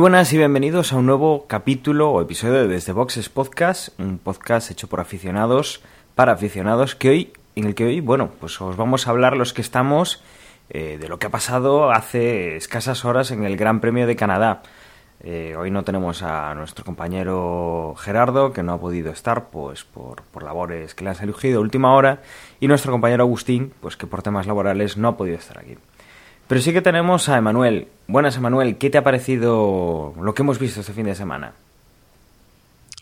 buenas y bienvenidos a un nuevo capítulo o episodio de Desde Boxes Podcast, un podcast hecho por aficionados para aficionados que hoy, en el que hoy, bueno, pues os vamos a hablar los que estamos eh, de lo que ha pasado hace escasas horas en el Gran Premio de Canadá. Eh, hoy no tenemos a nuestro compañero Gerardo, que no ha podido estar pues por, labores que le han salido última hora, y nuestro compañero Agustín, pues que por temas laborales no ha podido estar aquí. Pero sí que tenemos a Emanuel. Buenas, Emanuel. ¿Qué te ha parecido lo que hemos visto este fin de semana?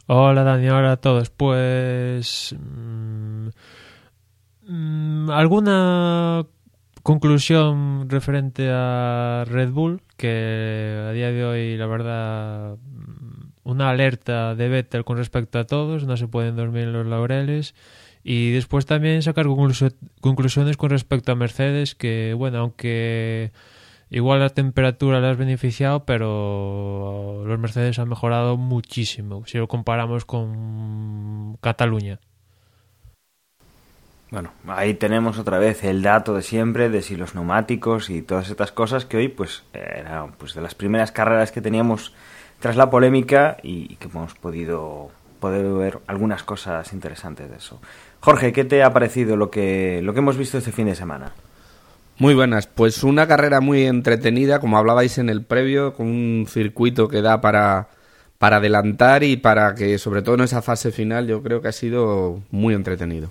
Hola, Dani. Hola a todos. Pues... mm, mm, ¿Alguna conclusión referente a Red Bull? Que a día de hoy, la verdad, mm, una alerta de Vettel con respecto a todos. No se pueden dormir en los laureles. Y después también sacar conclusiones con respecto a Mercedes, que bueno, aunque igual la temperatura le has beneficiado, pero los Mercedes han mejorado muchísimo si lo comparamos con Cataluña. Bueno, ahí tenemos otra vez el dato de siempre de si los neumáticos y todas estas cosas que hoy pues eran pues de las primeras carreras que teníamos tras la polémica y que hemos podido poder ver algunas cosas interesantes de eso. Jorge, ¿qué te ha parecido lo que lo que hemos visto este fin de semana? Muy buenas, pues una carrera muy entretenida, como hablabais en el previo, con un circuito que da para, para adelantar y para que, sobre todo en esa fase final, yo creo que ha sido muy entretenido.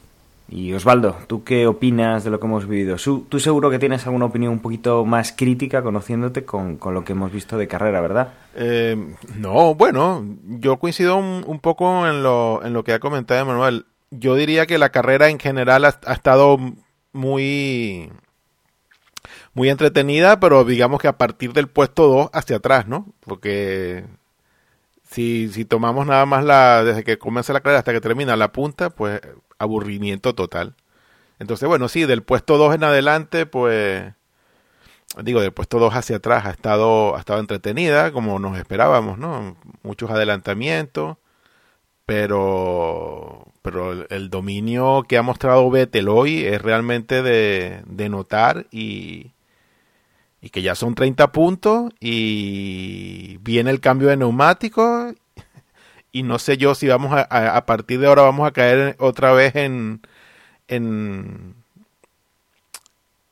Y Osvaldo, ¿tú qué opinas de lo que hemos vivido? Su- Tú seguro que tienes alguna opinión un poquito más crítica conociéndote con, con lo que hemos visto de carrera, ¿verdad? Eh, no, bueno, yo coincido un, un poco en lo, en lo que ha comentado Emanuel. Yo diría que la carrera en general ha, estado muy, muy entretenida, pero digamos que a partir del puesto 2 hacia atrás, ¿no? Porque si, si tomamos nada más la, desde que comienza la carrera hasta que termina la punta, pues aburrimiento total. Entonces, bueno, sí, del puesto 2 en adelante, pues digo, del puesto 2 hacia atrás ha estado, ha estado entretenida, como nos esperábamos, ¿no? Muchos adelantamientos, pero, pero el, dominio que ha mostrado Vettel hoy es realmente de, notar y, y que ya son 30 puntos y viene el cambio de neumáticos y no sé yo si vamos a, a, a partir de ahora vamos a caer otra vez en, en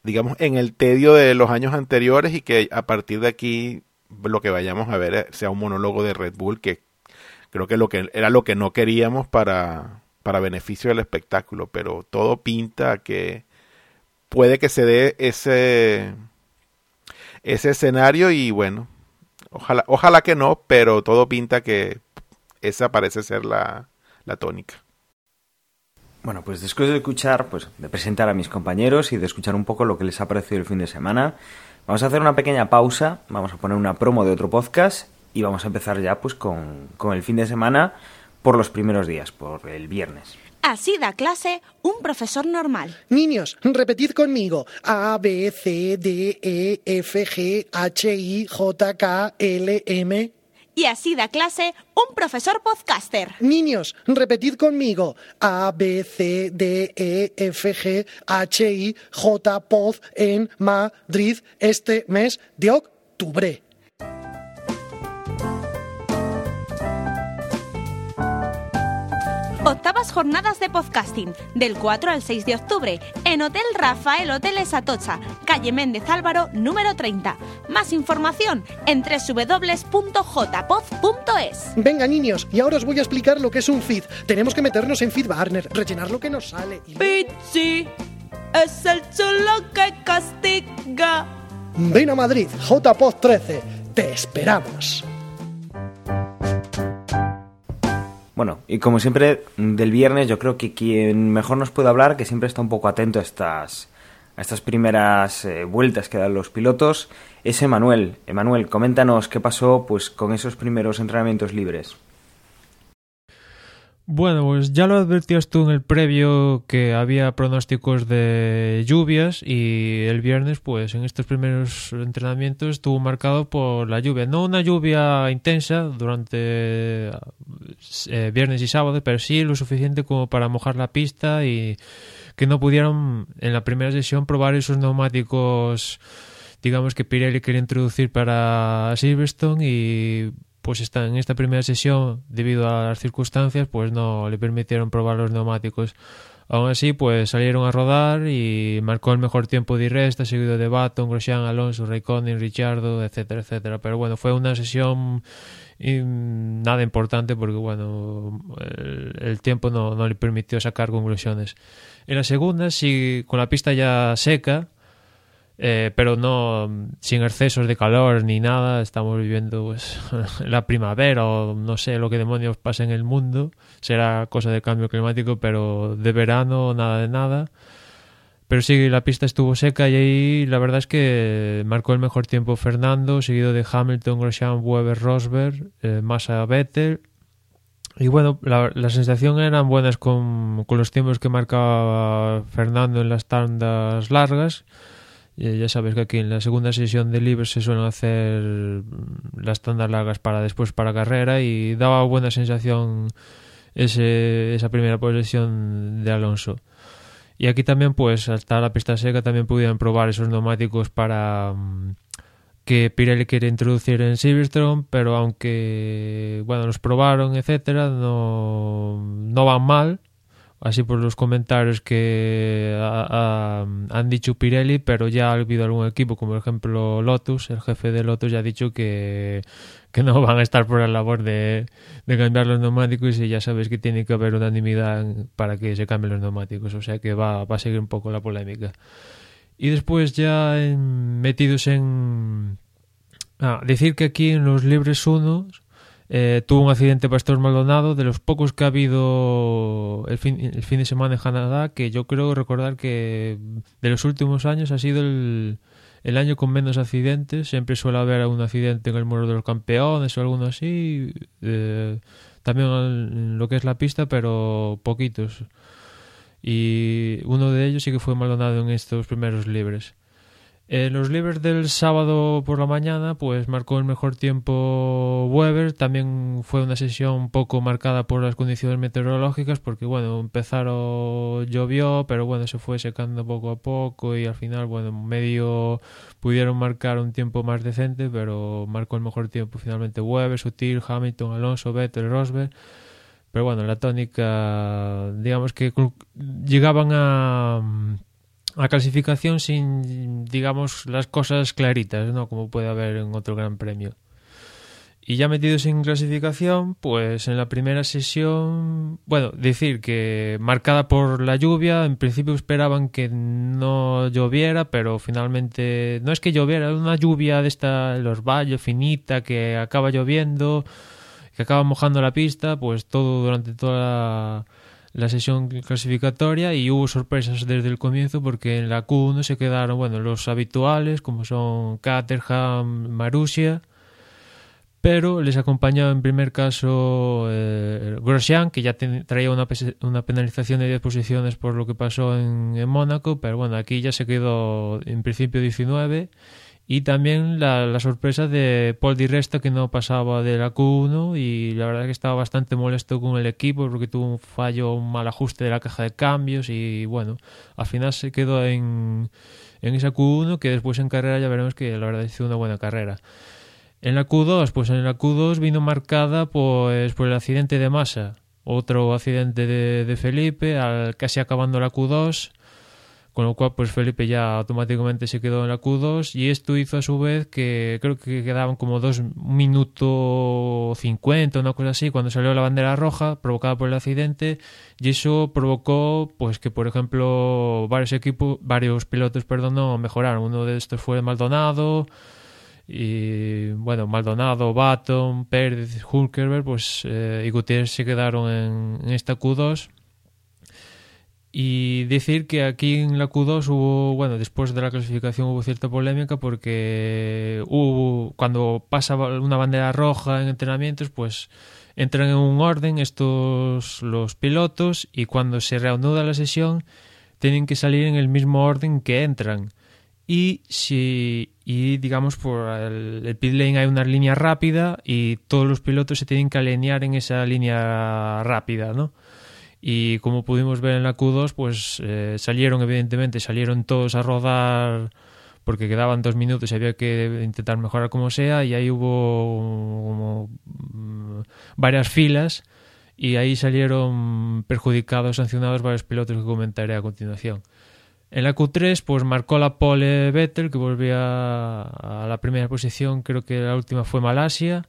digamos, en el tedio de los años anteriores y que a partir de aquí lo que vayamos a ver sea un monólogo de Red Bull que creo que lo que era lo que no queríamos para, para beneficio del espectáculo, pero todo pinta que puede que se dé ese ese escenario y bueno, ojalá ojalá que no, pero todo pinta que esa parece ser la, la tónica. Bueno, pues después de escuchar, pues de presentar a mis compañeros y de escuchar un poco lo que les ha parecido el fin de semana, vamos a hacer una pequeña pausa, vamos a poner una promo de otro podcast y vamos a empezar ya pues con, con el fin de semana por los primeros días, por el viernes. Así da clase un profesor normal. Niños, repetid conmigo. A, B, C, D, E, F, G, H, I, J, K, L, M. Y así da clase un profesor podcaster. Niños, repetid conmigo. A, B, C, D, E, F, G, H, I, J, Pod, en Madrid este mes de octubre. Octavas jornadas de podcasting, del 4 al 6 de octubre, en Hotel Rafael Hoteles Atocha, calle Méndez Álvaro, número 30. Más información en www.jpod.es. Venga, niños, y ahora os voy a explicar lo que es un feed. Tenemos que meternos en FeedBurner, rellenar lo que nos sale. y- Pichi es el chulo que castiga. Ven a Madrid, JPod 13. Te esperamos. Bueno, y como siempre, del viernes yo creo que quien mejor nos puede hablar, que siempre está un poco atento a estas, a estas primeras eh, vueltas que dan los pilotos, es Emanuel. Emanuel, coméntanos qué pasó pues con esos primeros entrenamientos libres. Bueno, pues ya lo advertías tú en el previo que había pronósticos de lluvias y el viernes, pues en estos primeros entrenamientos estuvo marcado por la lluvia. No una lluvia intensa durante eh, viernes y sábado, pero sí lo suficiente como para mojar la pista y que no pudieron en la primera sesión probar esos neumáticos digamos que Pirelli quería introducir para Silverstone y pues está en esta primera sesión, debido a las circunstancias, pues no le permitieron probar los neumáticos. Aún así, pues salieron a rodar y marcó el mejor tiempo de resta, seguido de Baton, Grosjean, Alonso, Raikkonen, Richardo, etcétera, etcétera. Pero bueno, fue una sesión y nada importante porque bueno el, tiempo no, no, le permitió sacar conclusiones en la segunda sí con la pista ya seca eh, pero no sin excesos de calor ni nada. Estamos viviendo pues, la primavera o no sé lo que demonios pasa en el mundo. Será cosa de cambio climático, pero de verano nada de nada. Pero sí, la pista estuvo seca y ahí la verdad es que marcó el mejor tiempo Fernando, seguido de Hamilton, Grosjean, Weber, Rosberg, eh, Massa, Vettel. Y bueno, la, la sensación eran buenas con, con los tiempos que marcaba Fernando en las tandas largas ya sabes que aquí en la segunda sesión de libres se suelen hacer las tandas largas para después para carrera y daba buena sensación ese, esa primera posición de Alonso. Y aquí también, pues, hasta la pista seca también pudieron probar esos neumáticos para um, que Pirelli quiere introducir en Silverstone, pero aunque, bueno, los probaron, etcétera, no, no van mal así por los comentarios que han dicho Pirelli, pero ya ha habido algún equipo, como por ejemplo Lotus, el jefe de Lotus ya ha dicho que, que no van a estar por la labor de, de cambiar los neumáticos y ya sabes que tiene que haber unanimidad para que se cambien los neumáticos, o sea que va, va a seguir un poco la polémica. Y después ya metidos en... Ah, decir que aquí en los libres unos eh, tuvo un accidente Pastor Maldonado, de los pocos que ha habido el fin, el fin de semana en Canadá, que yo creo recordar que de los últimos años ha sido el, el año con menos accidentes. Siempre suele haber un accidente en el muro de los campeones o alguno así. Eh, también en lo que es la pista, pero poquitos. Y uno de ellos sí que fue Maldonado en estos primeros libres. En los libres del sábado por la mañana, pues marcó el mejor tiempo Weber. También fue una sesión un poco marcada por las condiciones meteorológicas, porque bueno, empezaron llovió, pero bueno, se fue secando poco a poco y al final, bueno, medio pudieron marcar un tiempo más decente, pero marcó el mejor tiempo finalmente Weber, Sutil, Hamilton, Alonso, Vettel, Rosberg. Pero bueno, la tónica, digamos que llegaban a a clasificación sin, digamos, las cosas claritas, ¿no? Como puede haber en otro gran premio. Y ya metidos en clasificación, pues en la primera sesión, bueno, decir que marcada por la lluvia, en principio esperaban que no lloviera, pero finalmente no es que lloviera, es una lluvia de esta, los valles finita, que acaba lloviendo, que acaba mojando la pista, pues todo durante toda la la sesión clasificatoria y hubo sorpresas desde el comienzo porque en la Q1 se quedaron bueno los habituales como son Caterham, Marussia pero les acompañaba en primer caso eh, Grosjean que ya traía una, una, penalización de 10 posiciones por lo que pasó en, en Mónaco pero bueno aquí ya se quedó en principio 19 y también la, la, sorpresa de Paul Di Resta que no pasaba de la Q1 y la verdad que estaba bastante molesto con el equipo porque tuvo un fallo, un mal ajuste de la caja de cambios y bueno, al final se quedó en, en esa Q1 que después en carrera ya veremos que la verdad hizo una buena carrera. En la Q2, pues en la Q2 vino marcada pues por el accidente de Massa, otro accidente de, de Felipe, al casi acabando la Q2 con lo cual pues Felipe ya automáticamente se quedó en la Q2 y esto hizo a su vez que creo que quedaban como dos minutos 50 una cosa así cuando salió la bandera roja provocada por el accidente y eso provocó pues que por ejemplo varios equipos varios pilotos perdón no mejoraron. Uno de estos fue Maldonado y bueno Maldonado Baton Pérez Hulkerberg pues eh, y Gutiérrez se quedaron en, en esta Q2 y decir que aquí en la Q2 hubo, bueno, después de la clasificación hubo cierta polémica porque hubo, cuando pasa una bandera roja en entrenamientos, pues entran en un orden estos los pilotos y cuando se reanuda la sesión tienen que salir en el mismo orden que entran. Y si y digamos por el, el pit lane hay una línea rápida y todos los pilotos se tienen que alinear en esa línea rápida, ¿no? Y como pudimos ver en la Q2, pues eh, salieron, evidentemente, salieron todos a rodar porque quedaban dos minutos y había que intentar mejorar como sea y ahí hubo mm, varias filas y ahí salieron perjudicados, sancionados varios pilotos que comentaré a continuación. En la Q3 pues marcó la pole Vettel que volvía a la primera posición, creo que la última fue Malasia.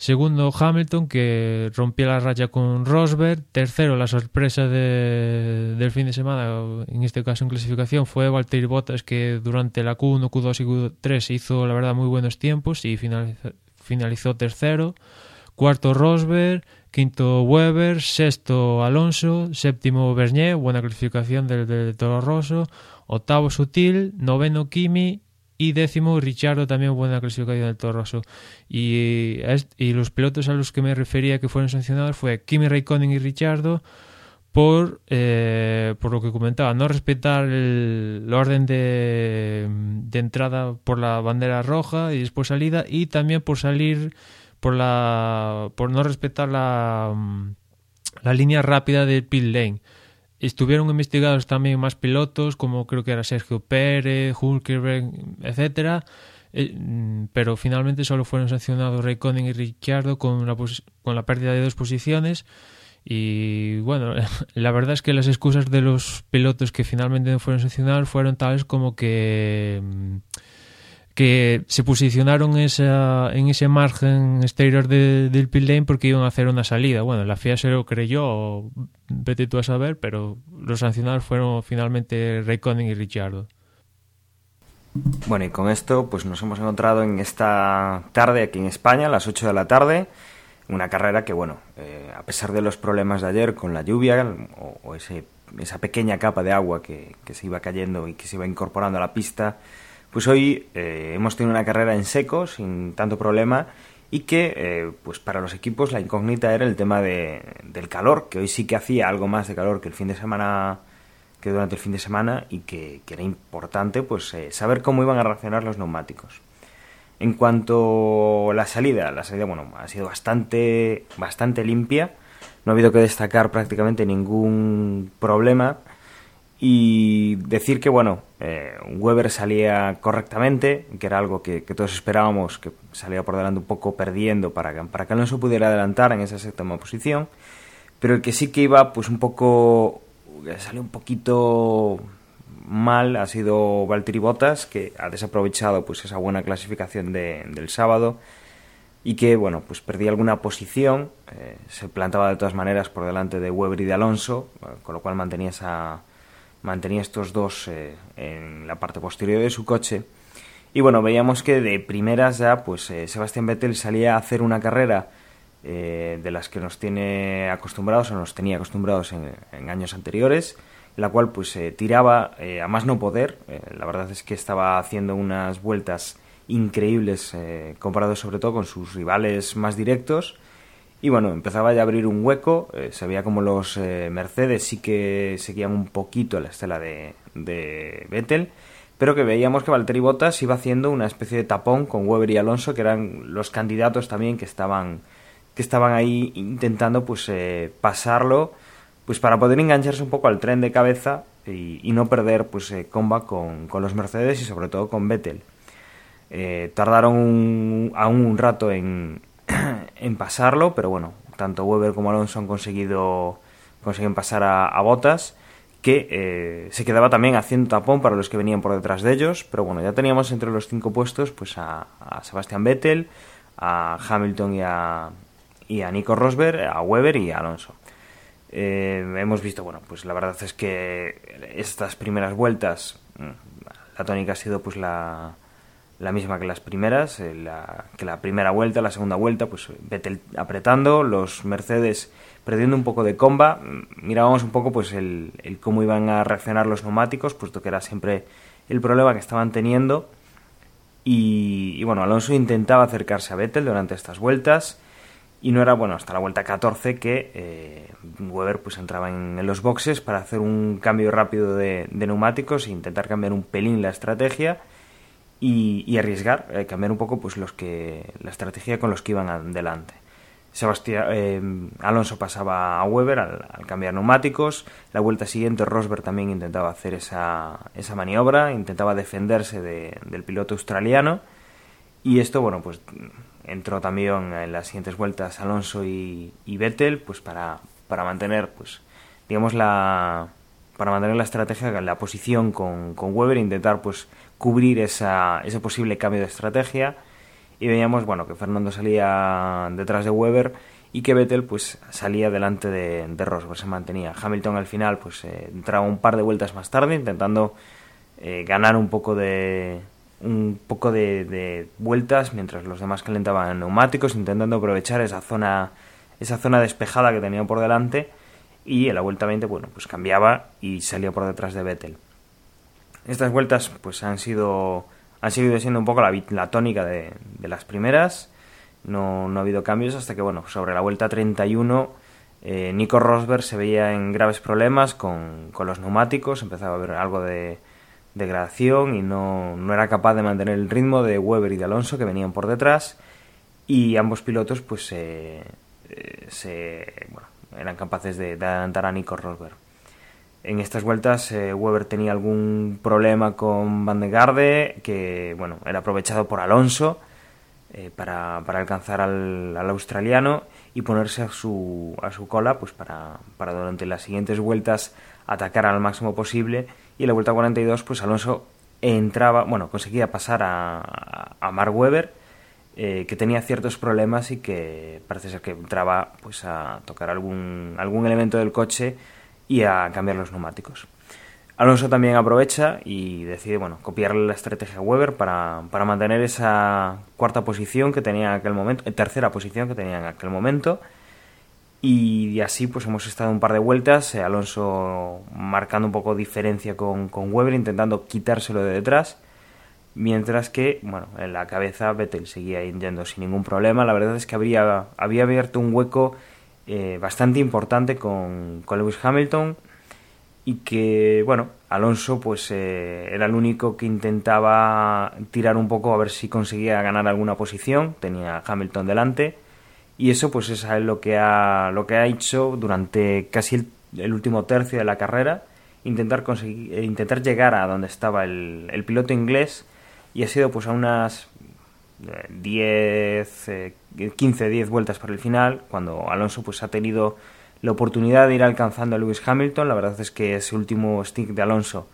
Segundo, Hamilton, que rompió la raya con Rosberg. Tercero, la sorpresa de, del fin de semana, en este caso en clasificación, fue Valtteri Bottas, que durante la Q1, Q2 y Q3 hizo, la verdad, muy buenos tiempos y finalizó, finalizó tercero. Cuarto, Rosberg. Quinto, Weber. Sexto, Alonso. Séptimo, Bernier, buena clasificación del, del Toro Rosso. Octavo, Sutil. Noveno, Kimi y décimo Richardo también buena clasificación del Toro y, y los pilotos a los que me refería que fueron sancionados fue Kimi Raikkonen y Richardo por eh, por lo que comentaba no respetar el, orden de, de, entrada por la bandera roja y después salida y también por salir por la por no respetar la la línea rápida del pit lane Estuvieron investigados también más pilotos, como creo que era Sergio Pérez, Hulkenberg, etcétera, eh, pero finalmente solo fueron sancionados Raikkonen y Ricciardo con la, con la pérdida de dos posiciones. Y bueno, la verdad es que las excusas de los pilotos que finalmente no fueron sancionados fueron tales como que que se posicionaron en ese margen exterior de, del pit lane porque iban a hacer una salida. Bueno, la FIA se lo creyó, vete tú a saber, pero los sancionados fueron finalmente Raikkonen y Ricciardo. Bueno, y con esto pues nos hemos encontrado en esta tarde aquí en España, a las 8 de la tarde, una carrera que, bueno, eh, a pesar de los problemas de ayer con la lluvia o, ese, esa pequeña capa de agua que se iba cayendo y que se iba incorporando a la pista, pues hoy eh, hemos tenido una carrera en seco, sin tanto problema, y que eh, pues para los equipos la incógnita era el tema de, del calor, que hoy sí que hacía algo más de calor que el fin de semana que durante el fin de semana y que, que era importante pues eh, saber cómo iban a reaccionar los neumáticos. En cuanto a la salida, la salida bueno, ha sido bastante bastante limpia, no ha habido que destacar prácticamente ningún problema y decir que, bueno, eh, Weber salía correctamente, que era algo que, todos esperábamos, que salía por delante un poco perdiendo para que, para que Alonso pudiera adelantar en esa séptima posición, pero el que sí que iba pues un poco, salió un poquito mal ha sido Valtteri Bottas, que ha desaprovechado pues esa buena clasificación de, del sábado y que, bueno, pues perdía alguna posición, eh, se plantaba de todas maneras por delante de Weber y de Alonso, con lo cual mantenía esa mantenía estos dos eh, en la parte posterior de su coche. Y bueno, veíamos que de primeras ya, pues eh, Sebastián Vettel salía a hacer una carrera eh, de las que nos tiene acostumbrados o nos tenía acostumbrados en, en años anteriores, la cual pues tiraba a más no poder. la verdad es que estaba haciendo unas vueltas increíbles comparado sobre todo con sus rivales más directos y bueno, empezaba ya a abrir un hueco, eh, se veía como los eh, Mercedes sí que seguían un poquito la estela de, de Vettel, pero que veíamos que Valtteri Bottas iba haciendo una especie de tapón con Weber y Alonso, que eran los candidatos también que estaban, que estaban ahí intentando pues eh, pasarlo pues para poder engancharse un poco al tren de cabeza y, no perder pues eh, comba con, con, los Mercedes y sobre todo con Vettel. Tardaron aún un rato en, en pasarlo, pero bueno, tanto Weber como Alonso han conseguido consiguen pasar a, Botas, que eh, se quedaba también haciendo tapón para los que venían por detrás de ellos, pero bueno, ya teníamos entre los cinco puestos pues a, a Sebastian Vettel, a Hamilton y a, y a Nico Rosberg, a Weber y a Alonso. Eh, hemos visto, bueno, pues la verdad es que estas primeras vueltas, mm, la tónica ha sido pues la, la misma que las primeras, eh, la, que la primera vuelta, la segunda vuelta, pues Vettel apretando, los Mercedes perdiendo un poco de comba, mm, mirábamos un poco pues el, el, cómo iban a reaccionar los neumáticos, puesto que era siempre el problema que estaban teniendo. Y, bueno, Alonso intentaba acercarse a Vettel durante estas vueltas y no era bueno hasta la vuelta 14 que eh, Weber pues entraba en, los boxes para hacer un cambio rápido de, neumáticos e intentar cambiar un pelín la estrategia y, arriesgar eh, cambiar un poco pues los que la estrategia con los que iban adelante. Sebastián eh, Alonso pasaba a Weber al, cambiar neumáticos. La vuelta siguiente Rosberg también intentaba hacer esa, esa maniobra intentaba defenderse del piloto australiano. Y esto bueno pues entró también en las siguientes vueltas Alonso y, Vettel pues para, para mantener pues digamos la para mantener la estrategia la posición con, con Weber intentar pues cubrir esa, ese posible cambio de estrategia. Y veíamos bueno que Fernando salía detrás de Weber y que Vettel pues salía delante de, de Rosberg. Se mantenía. Hamilton al final pues eh, entraba un par de vueltas más tarde intentando eh, ganar un poco de un poco de, vueltas mientras los demás calentaban neumáticos, intentando aprovechar esa zona, esa zona despejada que tenían por delante. Y en la vuelta 20 bueno, pues cambiaba y salía por detrás de Vettel. Estas vueltas pues han sido han seguido siendo un poco la, tónica de, las primeras. No, no, ha habido cambios hasta que, bueno, sobre la vuelta 31, eh, Nico Rosberg se veía en graves problemas con, con los neumáticos, empezaba a haber algo de, degradación y no, no, era capaz de mantener el ritmo de Weber y de Alonso que venían por detrás y ambos pilotos pues eh, se, bueno, eran capaces de, adelantar a Nico Rosberg. En estas vueltas eh, Weber tenía algún problema con Van de Garde que bueno, era aprovechado por Alonso eh, para, para, alcanzar al, al, australiano y ponerse a su, a su cola pues para, para durante las siguientes vueltas atacar al máximo posible. Y en la vuelta 42 pues Alonso entraba, bueno, conseguía pasar a, a Mark Webber eh, que tenía ciertos problemas y que parece ser que entraba pues a tocar algún, algún elemento del coche y a cambiar los neumáticos. Alonso también aprovecha y decide bueno, copiarle la estrategia a Weber para, para mantener esa cuarta posición que tenía en aquel momento, eh, tercera posición que tenía en aquel momento y así pues hemos estado un par de vueltas, eh, Alonso marcando un poco diferencia con, con, Weber, intentando quitárselo de detrás, mientras que, bueno, en la cabeza Vettel seguía yendo sin ningún problema. La verdad es que habría, había abierto un hueco eh, bastante importante con, con, Lewis Hamilton y que, bueno, Alonso pues eh, era el único que intentaba tirar un poco a ver si conseguía ganar alguna posición, tenía Hamilton delante y eso pues es lo que ha, lo que ha hecho durante casi el, último tercio de la carrera, intentar, conseguir, eh, intentar llegar a donde estaba el, el piloto inglés y ha sido pues a unas 10, 15, 10 vueltas por el final, cuando Alonso pues ha tenido la oportunidad de ir alcanzando a Lewis Hamilton. La verdad es que ese último stick de Alonso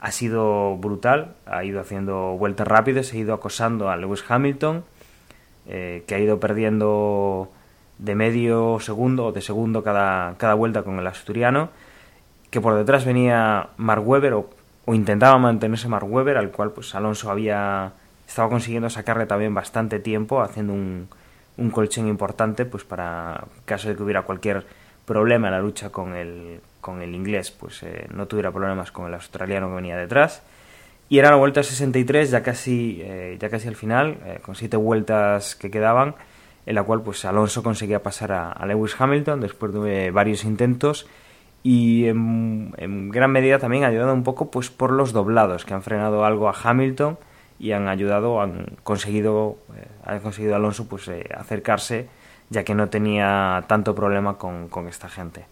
ha sido brutal, ha ido haciendo vueltas rápidas, ha ido acosando a Lewis Hamilton eh, que ha ido perdiendo de medio segundo o de segundo cada, cada vuelta con el asturiano, que por detrás venía Mark Webber o, intentaba mantenerse Mark Webber, al cual pues Alonso había estaba consiguiendo sacarle también bastante tiempo, haciendo un, un colchón importante pues para caso de que hubiera cualquier problema en la lucha con el, con el inglés, pues eh, no tuviera problemas con el australiano que venía detrás. Y era la vuelta 63, ya casi, eh, ya casi al final, eh, con siete vueltas que quedaban, en la cual pues Alonso conseguía pasar a, Lewis Hamilton después de varios intentos y en, gran medida también ayudado un poco pues por los doblados que han frenado algo a Hamilton y han ayudado, han conseguido, eh, ha conseguido Alonso pues acercarse ya que no tenía tanto problema con, con esta gente.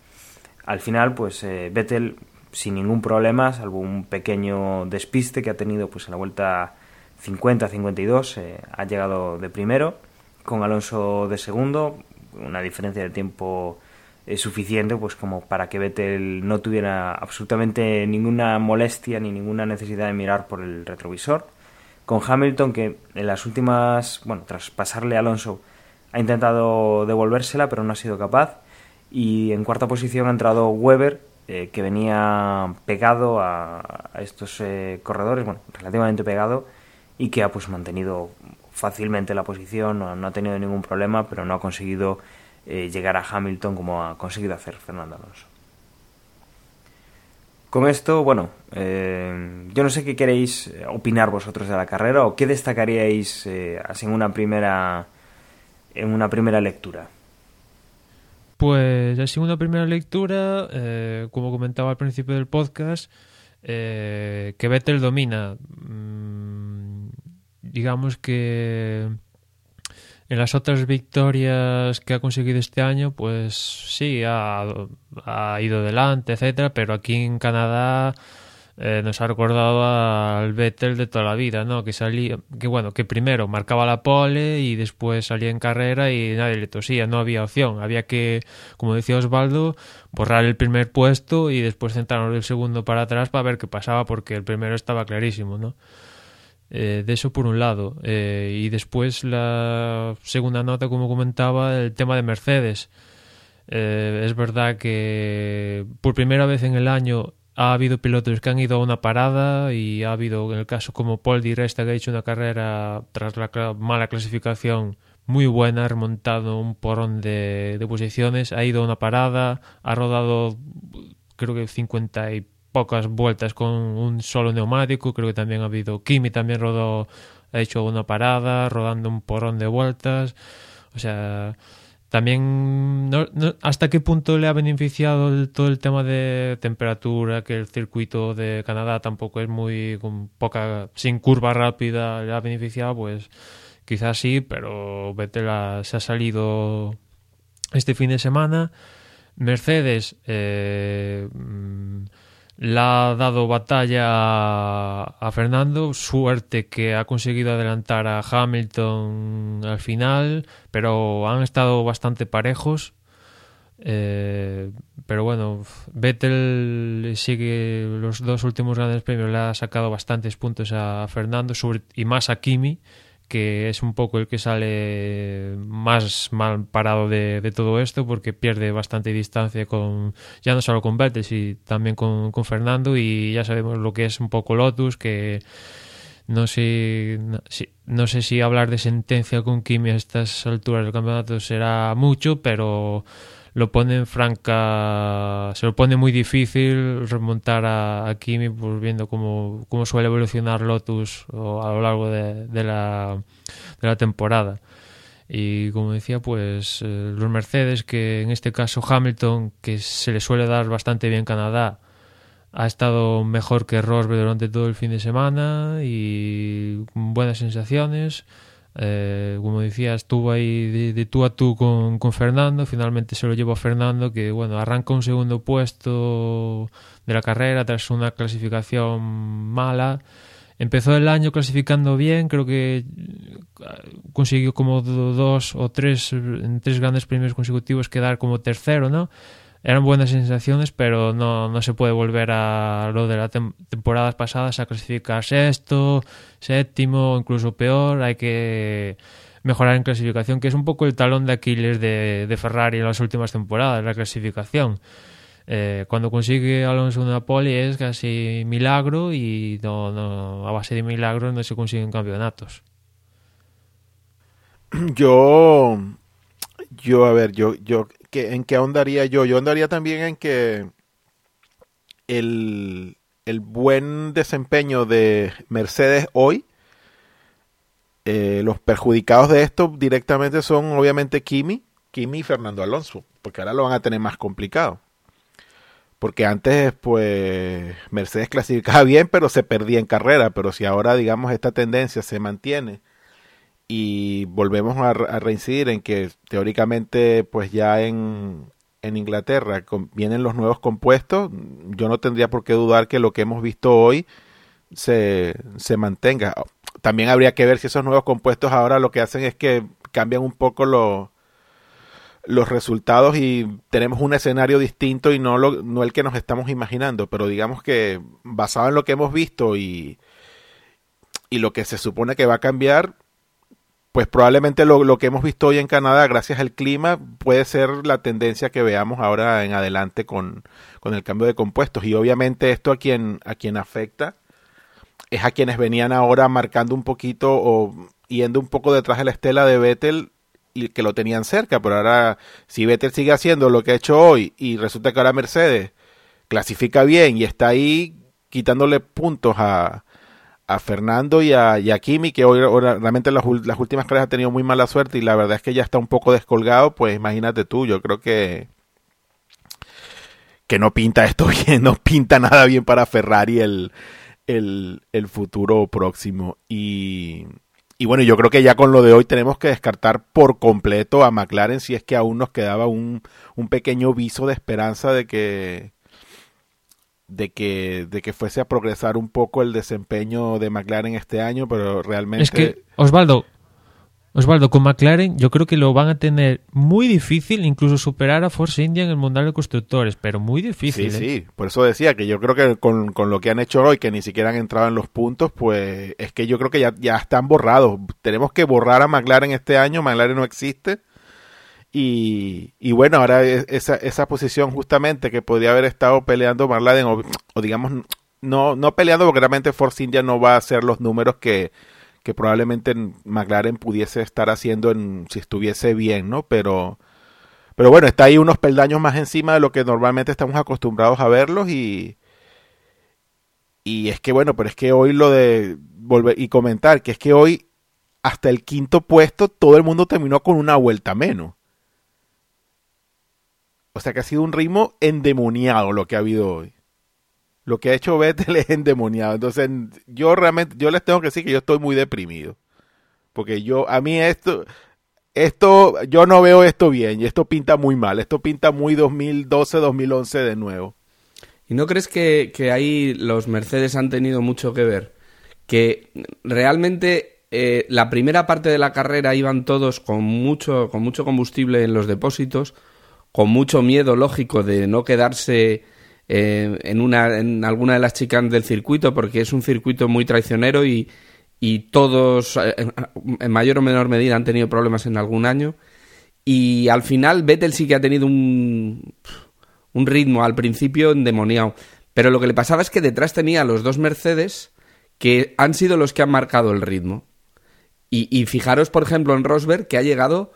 Al final pues Vettel sin ningún problema, salvo un pequeño despiste que ha tenido pues en la vuelta 50-52, eh, ha llegado de primero, con Alonso de segundo, una diferencia de tiempo eh, suficiente pues como para que Vettel no tuviera absolutamente ninguna molestia ni ninguna necesidad de mirar por el retrovisor. Con Hamilton que en las últimas, bueno, tras pasarle a Alonso ha intentado devolvérsela pero no ha sido capaz y en cuarta posición ha entrado Weber eh, que venía pegado a, estos eh, corredores, bueno, relativamente pegado, y que ha pues mantenido fácilmente la posición, no, ha tenido ningún problema, pero no ha conseguido eh, llegar a Hamilton como ha conseguido hacer Fernando Alonso. Con esto, bueno, yo no sé qué queréis opinar vosotros de la carrera o qué destacaríais así en una primera en una primera lectura. Pues así una primera lectura, eh, como comentaba al principio del podcast, eh, que Vettel domina. Mm, digamos que en las otras victorias que ha conseguido este año, pues sí, ha, ido delante, etcétera, pero aquí en Canadá eh, nos ha recordado al Vettel de toda la vida, ¿no? Que salía, que bueno, que primero marcaba la pole y después salía en carrera y nadie le tosía, no había opción, había que, como decía Osvaldo, borrar el primer puesto y después centrarnos el segundo para atrás para ver qué pasaba porque el primero estaba clarísimo, ¿no? Eh, de eso por un lado. Eh, y después la segunda nota, como comentaba, el tema de Mercedes. Eh, es verdad que por primera vez en el año ha habido pilotos que han ido a una parada y ha habido, en el caso como Paul Di Resta, que ha hecho una carrera tras la mala clasificación muy buena, ha remontado un porrón de, de posiciones, ha ido a una parada, ha rodado creo que 50 y pocas vueltas con un solo neumático, creo que también ha habido Kimi también rodó, ha hecho una parada, rodando un porrón de vueltas, o sea, también, ¿hasta qué punto le ha beneficiado todo el tema de temperatura? Que el circuito de Canadá tampoco es muy, con poca, sin curva rápida, le ha beneficiado, pues quizás sí, pero Vettel se ha salido este fin de semana. Mercedes, eh, le ha dado batalla a, Fernando, suerte que ha conseguido adelantar a Hamilton al final, pero han estado bastante parejos. Eh, pero bueno, Vettel sigue los dos últimos grandes premios, le ha sacado bastantes puntos a Fernando y más a Kimi, que es un poco el que sale más mal parado de, todo esto porque pierde bastante distancia con ya no solo con Vettel sino también con, Fernando y ya sabemos lo que es un poco Lotus que no sé no, si, sé si hablar de sentencia con Kimi a estas alturas del campeonato será mucho pero lo pone en franca, se lo pone muy difícil remontar a, Kimi, pues viendo cómo, cómo, suele evolucionar Lotus a lo largo de, de, la, de la temporada. Y como decía, pues eh, los Mercedes, que en este caso Hamilton, que se le suele dar bastante bien Canadá, ha estado mejor que Rosberg durante todo el fin de semana y con buenas sensaciones. eh, como decía, estuvo aí de, de tú a tú con, con Fernando, finalmente se lo llevó a Fernando, que bueno, arranca un segundo puesto de la carrera tras una clasificación mala. Empezó el año clasificando bien, creo que eh, consiguió como dos o tres, en tres grandes premios consecutivos quedar como tercero, ¿no? Eran buenas sensaciones, pero no, no se puede volver a lo de las tem temporadas pasadas a clasificar sexto, séptimo, incluso peor. Hay que mejorar en clasificación, que es un poco el talón de Aquiles de, de Ferrari en las últimas temporadas, la clasificación. Eh, cuando consigue Alonso una poli es casi milagro y no, no, a base de milagros no se consiguen campeonatos. Yo, yo, a ver, yo, yo en qué ahondaría yo. Yo andaría también en que el, el buen desempeño de Mercedes hoy, eh, los perjudicados de esto directamente son obviamente Kimi, Kimi y Fernando Alonso, porque ahora lo van a tener más complicado. Porque antes, pues, Mercedes clasificaba bien, pero se perdía en carrera. Pero si ahora, digamos, esta tendencia se mantiene y volvemos a, reincidir en que teóricamente pues ya en, en Inglaterra vienen los nuevos compuestos, yo no tendría por qué dudar que lo que hemos visto hoy se, se mantenga. También habría que ver si esos nuevos compuestos ahora lo que hacen es que cambian un poco lo, los resultados y tenemos un escenario distinto y no, lo, no el que nos estamos imaginando, pero digamos que basado en lo que hemos visto y, y lo que se supone que va a cambiar, pues probablemente lo, lo, que hemos visto hoy en Canadá, gracias al clima, puede ser la tendencia que veamos ahora en adelante con, con el cambio de compuestos. Y obviamente esto a quien, a quien afecta es a quienes venían ahora marcando un poquito o yendo un poco detrás de la estela de Vettel y que lo tenían cerca, pero ahora si Vettel sigue haciendo lo que ha hecho hoy y resulta que ahora Mercedes clasifica bien y está ahí quitándole puntos a, a Fernando y a, y Kimi, que hoy, realmente las, las últimas carreras ha tenido muy mala suerte y la verdad es que ya está un poco descolgado, pues imagínate tú, yo creo que que no pinta esto bien, no pinta nada bien para Ferrari el, el, el futuro próximo. Y, y bueno, yo creo que ya con lo de hoy tenemos que descartar por completo a McLaren si es que aún nos quedaba un, un pequeño viso de esperanza de que de que de que fuese a progresar un poco el desempeño de McLaren este año, pero realmente Es que, Osvaldo, Osvaldo, con McLaren yo creo que lo van a tener muy difícil, incluso superar a Force India en el Mundial de Constructores, pero muy difícil. Sí, ¿eh? sí, por eso decía que yo creo que con, con lo que han hecho hoy, que ni siquiera han entrado en los puntos, pues es que yo creo que ya, ya están borrados. Tenemos que borrar a McLaren este año, McLaren no existe. Y, bueno, ahora es- esa, esa posición justamente que podría haber estado peleando McLaren, o, o digamos, no, no peleando porque realmente Force India no va a hacer los números que, que probablemente McLaren pudiese estar haciendo en, si estuviese bien, ¿no? Pero, pero bueno, está ahí unos peldaños más encima de lo que normalmente estamos acostumbrados a verlos y y es que bueno, pero es que hoy lo de volver y comentar que es que hoy hasta el quinto puesto todo el mundo terminó con una vuelta menos. O sea que ha sido un ritmo endemoniado lo que ha habido hoy. Lo que ha hecho Vettel es endemoniado. Entonces, yo realmente, yo les tengo que decir que yo estoy muy deprimido. Porque yo, a mí esto, esto, yo no veo esto bien y esto pinta muy mal. Esto pinta muy 2012, 2011 de nuevo. ¿Y no crees que, que ahí los Mercedes han tenido mucho que ver? Que realmente eh, la primera parte de la carrera iban todos con mucho, con mucho combustible en los depósitos, con mucho miedo lógico de no quedarse eh, en, una, en alguna de las chicanes del circuito, porque es un circuito muy traicionero y, y todos, eh, en mayor o menor medida, han tenido problemas en algún año. Y al final Vettel sí que ha tenido un, un ritmo al principio endemoniado. Pero lo que le pasaba es que detrás tenía los dos Mercedes que han sido los que han marcado el ritmo. Y, y fijaros, por ejemplo, en Rosberg, que ha llegado,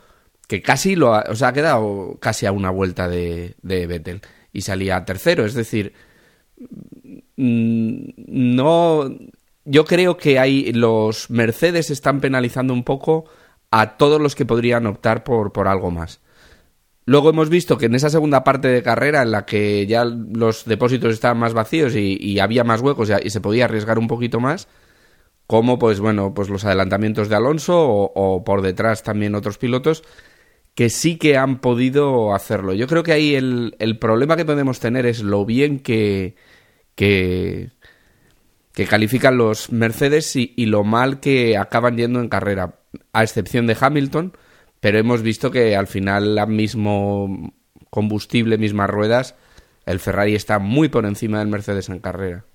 que casi lo ha, o sea, ha quedado casi a una vuelta de, Vettel. Y salía tercero, es decir, mm, no. Yo creo que hay los Mercedes están penalizando un poco a todos los que podrían optar por, por algo más. Luego hemos visto que en esa segunda parte de carrera, en la que ya los depósitos estaban más vacíos y, había más huecos y, se podía arriesgar un poquito más, como pues bueno, pues los adelantamientos de Alonso o por detrás también otros pilotos que sí que han podido hacerlo. Yo creo que ahí el, el problema que podemos tener es lo bien que, que, que califican los Mercedes y, y lo mal que acaban yendo en carrera, a excepción de Hamilton, pero hemos visto que al final al mismo combustible, mismas ruedas, el Ferrari está muy por encima del Mercedes en carrera.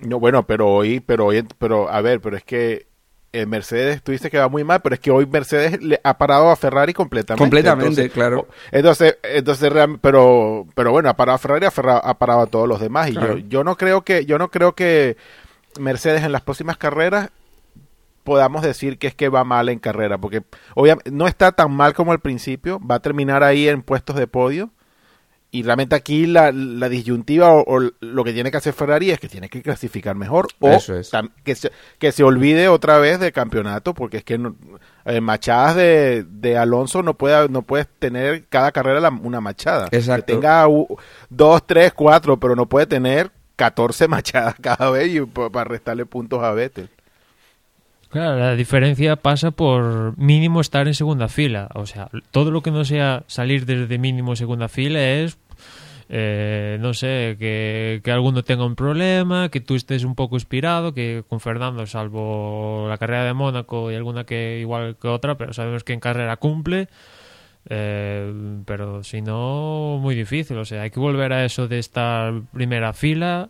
No, bueno, pero hoy, pero hoy, pero a ver, pero es que el Mercedes, tú dices que va muy mal, pero es que hoy Mercedes le ha parado a Ferrari completamente. Completamente, Entonces, claro. Entonces, entonces, pero, pero bueno, ha parado a Ferrari, ha, ferra- ha parado a todos los demás. Y Claro. yo, yo no creo que, yo no creo que Mercedes en las próximas carreras podamos decir que es que va mal en carrera, porque obviamente no está tan mal como al principio, va a terminar ahí en puestos de podio. Y realmente aquí la, la disyuntiva o, o lo que tiene que hacer Ferrari es que tiene que clasificar mejor o es. que, se, que se olvide otra vez del campeonato porque es que no- eh, machadas de, de Alonso no puede no puedes tener cada carrera la- una machada. Exacto. Que tenga u- dos, tres, cuatro, pero no puede tener 14 machadas cada vez y, pa- para restarle puntos a Vettel. Claro, la diferencia pasa por mínimo estar en segunda fila. O sea, todo lo que no sea salir desde mínimo segunda fila es, eh, no sé, que, que alguno tenga un problema, que tú estés un poco inspirado, que con Fernando, salvo la carrera de Mónaco y alguna que igual que otra, pero sabemos que en carrera cumple. Eh, pero si no, muy difícil. O sea, hay que volver a eso de estar primera fila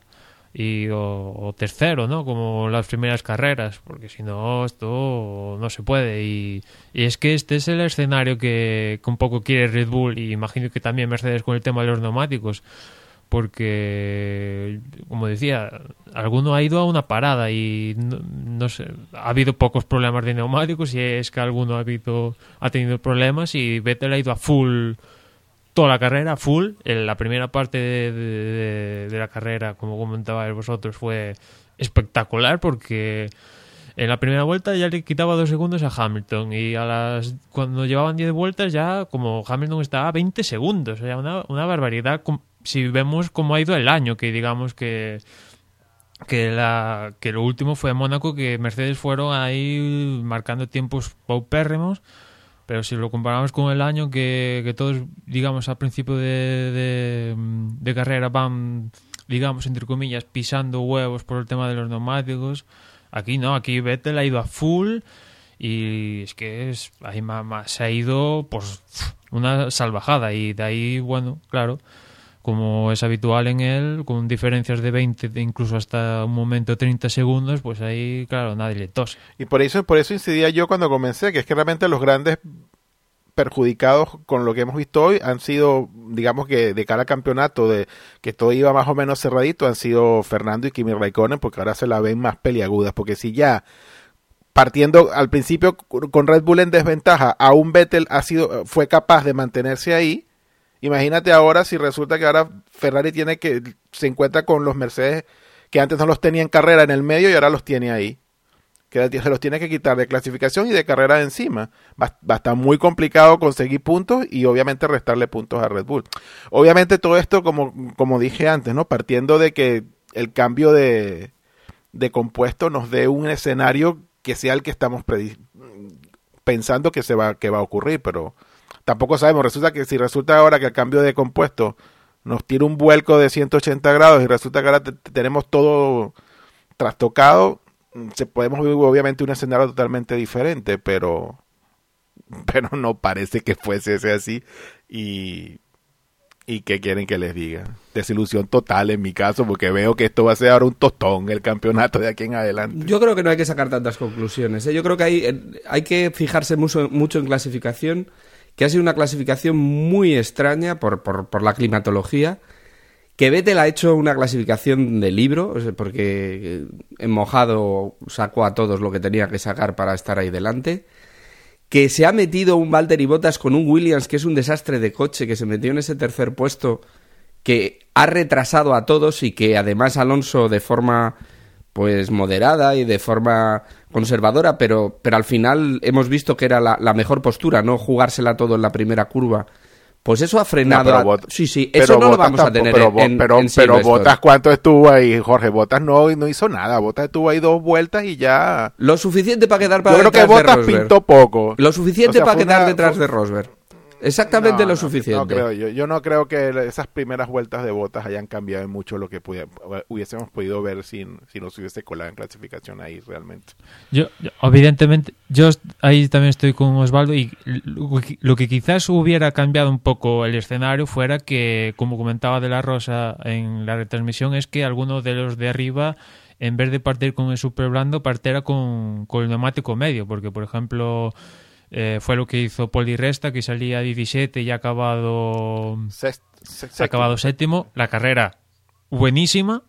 y o, tercero, ¿no? Como las primeras carreras, porque si no esto no se puede y, es que este es el escenario que, que un poco quiere Red Bull y imagino que también Mercedes con el tema de los neumáticos, porque como decía, alguno ha ido a una parada y no, no sé, ha habido pocos problemas de neumáticos y es que alguno ha habido ha tenido problemas y Vettel ha ido a full toda la carrera, full. En la primera parte de, la carrera, como comentabais vosotros, fue espectacular porque en la primera vuelta ya le quitaba dos segundos a Hamilton y a las cuando llevaban 10 vueltas ya como Hamilton estaba a 20 segundos, o sea, una, barbaridad si vemos cómo ha ido el año, que digamos que que la que lo último fue en Mónaco que Mercedes fueron ahí marcando tiempos paupérrimos pero si lo comparamos con el año que, que todos digamos al principio de, de, carrera van digamos entre comillas pisando huevos por el tema de los neumáticos aquí no aquí Vettel ha ido a full y es que es ahí ma- ma- se ha ido pues una salvajada. Y de ahí bueno claro como es habitual en él, con diferencias de 20, de incluso hasta un momento 30 segundos, pues ahí, claro, nadie le tose. Y por eso, por eso incidía yo cuando comencé, que es que realmente los grandes perjudicados con lo que hemos visto hoy han sido, digamos que de cara al campeonato, de que todo iba más o menos cerradito, han sido Fernando y Kimi Raikkonen, porque ahora se la ven más peliagudas, porque si ya partiendo al principio con Red Bull en desventaja, aún Vettel ha sido, fue capaz de mantenerse ahí, imagínate ahora si resulta que ahora Ferrari tiene que, se encuentra con los Mercedes que antes no los tenía en carrera en el medio y ahora los tiene ahí que se los tiene que quitar de clasificación y de carrera de encima. Va, va a estar muy complicado conseguir puntos y obviamente restarle puntos a Red Bull. Obviamente todo esto, como, como dije antes, ¿no? Partiendo de que el cambio de, de compuesto nos dé un escenario que sea el que estamos pensando que se va, que va a ocurrir, pero tampoco sabemos. Resulta que si resulta ahora que el cambio de compuesto nos tira un vuelco de 180 grados y resulta que ahora te- tenemos todo trastocado, se podemos vivir obviamente un escenario totalmente diferente, pero pero no parece que fuese ese así y y qué quieren que les diga. Desilusión total en mi caso porque veo que esto va a ser ahora un tostón el campeonato de aquí en adelante. Yo creo que no hay que sacar tantas conclusiones. ¿eh? Yo creo que hay, hay que fijarse mucho, mucho en clasificación, que ha sido una clasificación muy extraña por, por, la climatología. Que Vettel ha hecho una clasificación de libro, porque eh, en mojado sacó a todos lo que tenía que sacar para estar ahí delante. Que se ha metido un Valtteri Bottas con un Williams, que es un desastre de coche, que se metió en ese tercer puesto, que ha retrasado a todos y que además Alonso de forma pues moderada y de forma conservadora, pero, pero al final hemos visto que era la, la mejor postura, no jugársela todo en la primera curva. Pues eso ha frenado. No, a- Sí, sí, eso no lo vamos a tener pero, en, pero, en pero. Botas cuánto estuvo ahí, Jorge Botas no, no hizo nada, Botas estuvo ahí dos vueltas y ya Lo suficiente para quedar para yo creo que de Botas pintó poco. Lo suficiente O sea, para quedar una- detrás de Rosberg. Exactamente No, lo no, suficiente. No creo, yo, yo no creo que esas primeras vueltas de botas hayan cambiado mucho lo que pudiera- hubiésemos podido ver sin, si no se hubiese colado en clasificación ahí realmente. Yo, yo- evidentemente, yo ahí también estoy con Osvaldo y lo que- lo que quizás hubiera cambiado un poco el escenario fuera que, como comentaba De La Rosa en la retransmisión, es que alguno de los de arriba, en vez de partir con el super blando, partiera con, con el neumático medio, porque, por ejemplo, eh, fue lo que hizo Poli Resta, que salía 17 y ha acabado Sest- se- ha acabado séptimo, la carrera buenísima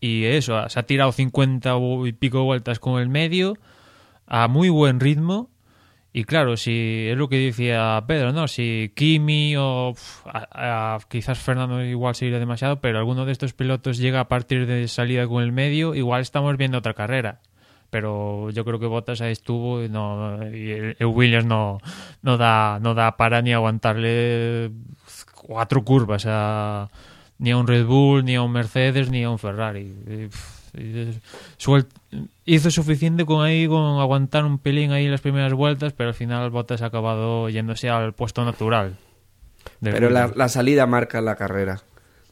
y eso, se ha tirado 50 y pico vueltas con el medio a muy buen ritmo y claro, si es lo que decía Pedro, ¿no? Si Kimi o pf, a- a- quizás Fernando igual se irá demasiado, pero alguno de estos pilotos llega a partir de salida con el medio, igual estamos viendo otra carrera. Pero yo creo que Bottas ahí estuvo y, no, y Williams no, no, da, no da para ni aguantarle cuatro curvas a, ni a un Red Bull, ni a un Mercedes, ni a un Ferrari. Y, pf, y, suel- hizo suficiente con ahí, con aguantar un pelín ahí las primeras vueltas, pero al final Bottas ha acabado yéndose al puesto natural. Pero la salida marca la carrera.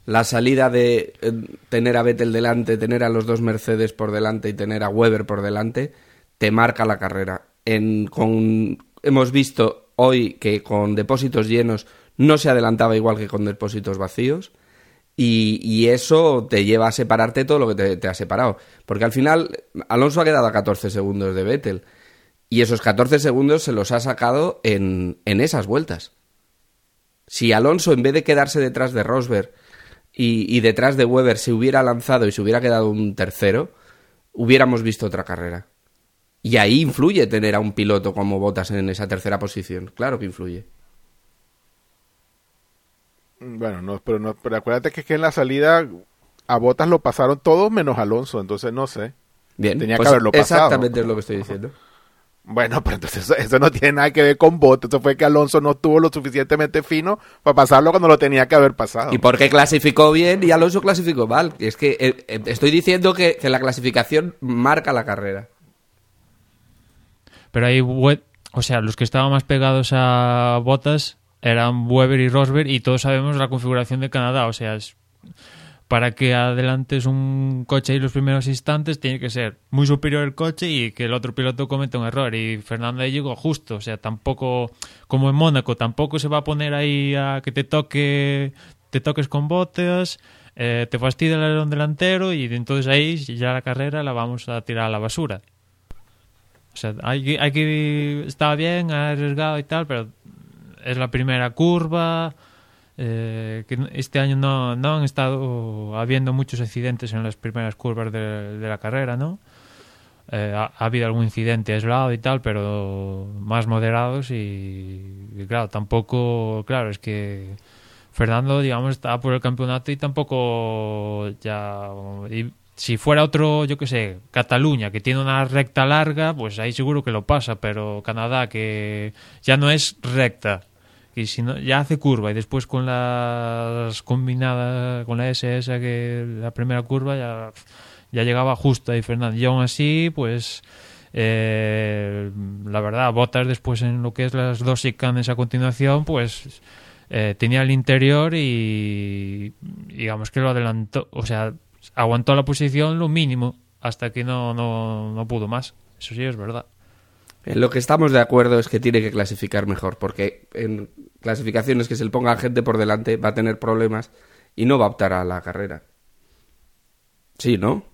La salida de eh, tener a Vettel delante, tener a los dos Mercedes por delante y tener a Weber por delante, te marca la carrera. Hemos visto hoy que con depósitos llenos no se adelantaba igual que con depósitos vacíos. Y, y eso te lleva a separarte todo lo que te, te ha separado. Porque al final Alonso ha quedado a 14 segundos de Vettel. Y esos 14 segundos se los ha sacado en, en esas vueltas. Si Alonso, en vez de quedarse detrás de Rosberg y, y detrás de Weber, se hubiera lanzado y se hubiera quedado un tercero, hubiéramos visto otra carrera. Y ahí influye tener a un piloto como Bottas en esa tercera posición. Claro que influye. Bueno, no, pero, no, pero acuérdate que, es que en la salida a Botas lo pasaron todos menos Alonso, entonces no sé. Bien, Tenía pues que haberlo pasado. Exactamente es lo que estoy diciendo. Bueno, pero entonces eso, eso no tiene nada que ver con Botas, eso fue que Alonso no estuvo lo suficientemente fino para pasarlo cuando lo tenía que haber pasado. ¿Y por qué clasificó bien y Alonso clasificó mal? Es que eh, eh, estoy diciendo que, que la clasificación marca la carrera. Pero ahí, We- o sea, los que estaban más pegados a botas eran Weber y Rosberg y todos sabemos la configuración de Canadá. O sea, es- para que adelantes un coche ahí los primeros instantes tiene que ser muy superior el coche y que el otro piloto cometa un error. Y Fernando ahí llegó justo. O sea, tampoco, como en Mónaco, tampoco se va a poner ahí a que te toque, te toques con botas. eh, te fastidia el alerón delantero y entonces ahí ya la carrera la vamos a tirar a la basura. O sea, hay hay que bien, arriesgado y tal, pero es la primera curva. Eh, que este año no, no han estado habiendo muchos accidentes en las primeras curvas de, la carrera, ¿no? Eh, ha, ha habido algún incidente aislado y tal, pero más moderados y, y claro, tampoco, claro, es que Fernando, digamos, está por el campeonato y tampoco ya... y si fuera otro, yo qué sé, Cataluña, que tiene una recta larga, pues ahí seguro que lo pasa, pero Canadá, que ya no es recta, y si no, ya hace curva y después con las combinadas, con la SS, que la primera curva ya, ya llegaba justo ahí Fernando. Y aún así, pues... eh, la verdad, Botas después en lo que es las dos chicanes a continuación, pues eh, tenía el interior y digamos que lo adelantó, o sea, aguantó la posición lo mínimo hasta que no, no, no pudo más. Eso sí es verdad. En lo que estamos de acuerdo es que tiene que clasificar mejor, porque en clasificaciones que se le ponga gente por delante va a tener problemas y no va a optar a la carrera. Sí, ¿no?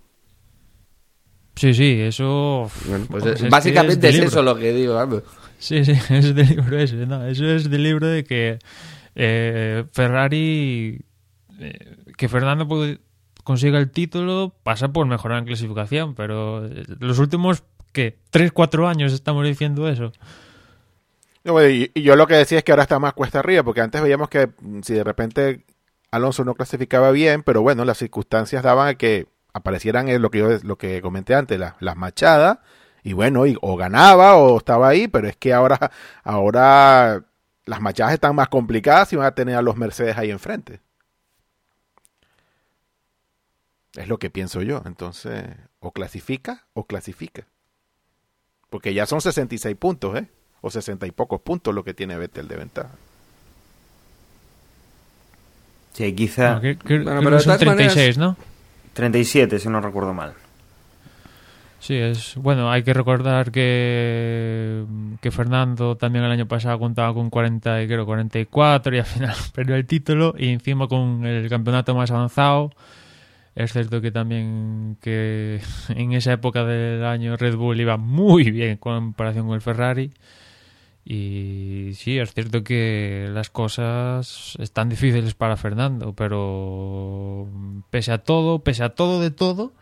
Sí, sí, eso... Bueno, pues es básicamente es, es de eso lo que digo. vamos. Sí, sí, es del libro ese. No, eso es del libro de que eh, Ferrari, eh, que Fernando puede- consiga el título, pasa por mejorar en clasificación, pero eh, los últimos, ¿qué? ¿Tres, cuatro años estamos diciendo eso? Y, yo lo que decía es que ahora está más cuesta arriba, porque antes veíamos que mm, si de repente Alonso no clasificaba bien, pero bueno, las circunstancias daban a que aparecieran eh, lo que yo lo que comenté antes, la- las machadas, y bueno, y- o ganaba o estaba ahí, pero es que ahora, ahora las machadas están más complicadas y van a tener a los Mercedes ahí enfrente. Es lo que pienso yo. Entonces, o clasifica o clasifica. Porque ya son 66 puntos, ¿eh? O 60 y pocos puntos lo que tiene Vettel de ventaja. Sí, quizá No, que- que- Bueno, creo pero son todas maneras- 36, ¿no? 37, si no recuerdo mal. Sí, es bueno, hay que recordar que, que Fernando también el año pasado contaba con 40 y creo 44 y al final perdió el título y encima con el campeonato más avanzado. Es cierto que también que en esa época del año Red Bull iba muy bien en comparación con el Ferrari. Y sí, es cierto que las cosas están difíciles para Fernando, pero pese a todo, pese a todo de todo,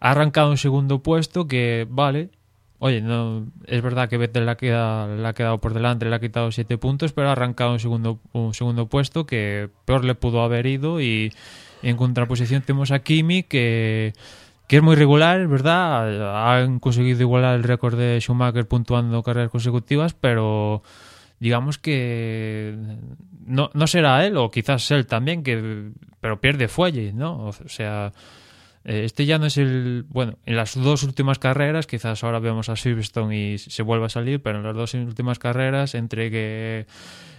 ha arrancado un segundo puesto que, vale, oye, no es verdad que Vettel le ha, le ha quedado por delante, le ha quitado siete puntos, pero ha arrancado un segundo, un segundo puesto que peor le pudo haber ido y en contraposición tenemos a Kimi que, que es muy regular, verdad, han conseguido igualar el récord de Schumacher puntuando carreras consecutivas, pero digamos que no, no será él o quizás él también que pero pierde fuelle no o sea eh, este ya no es el bueno en las dos últimas carreras quizás ahora vemos a Silverstone y se vuelva a salir pero en las dos últimas carreras entre que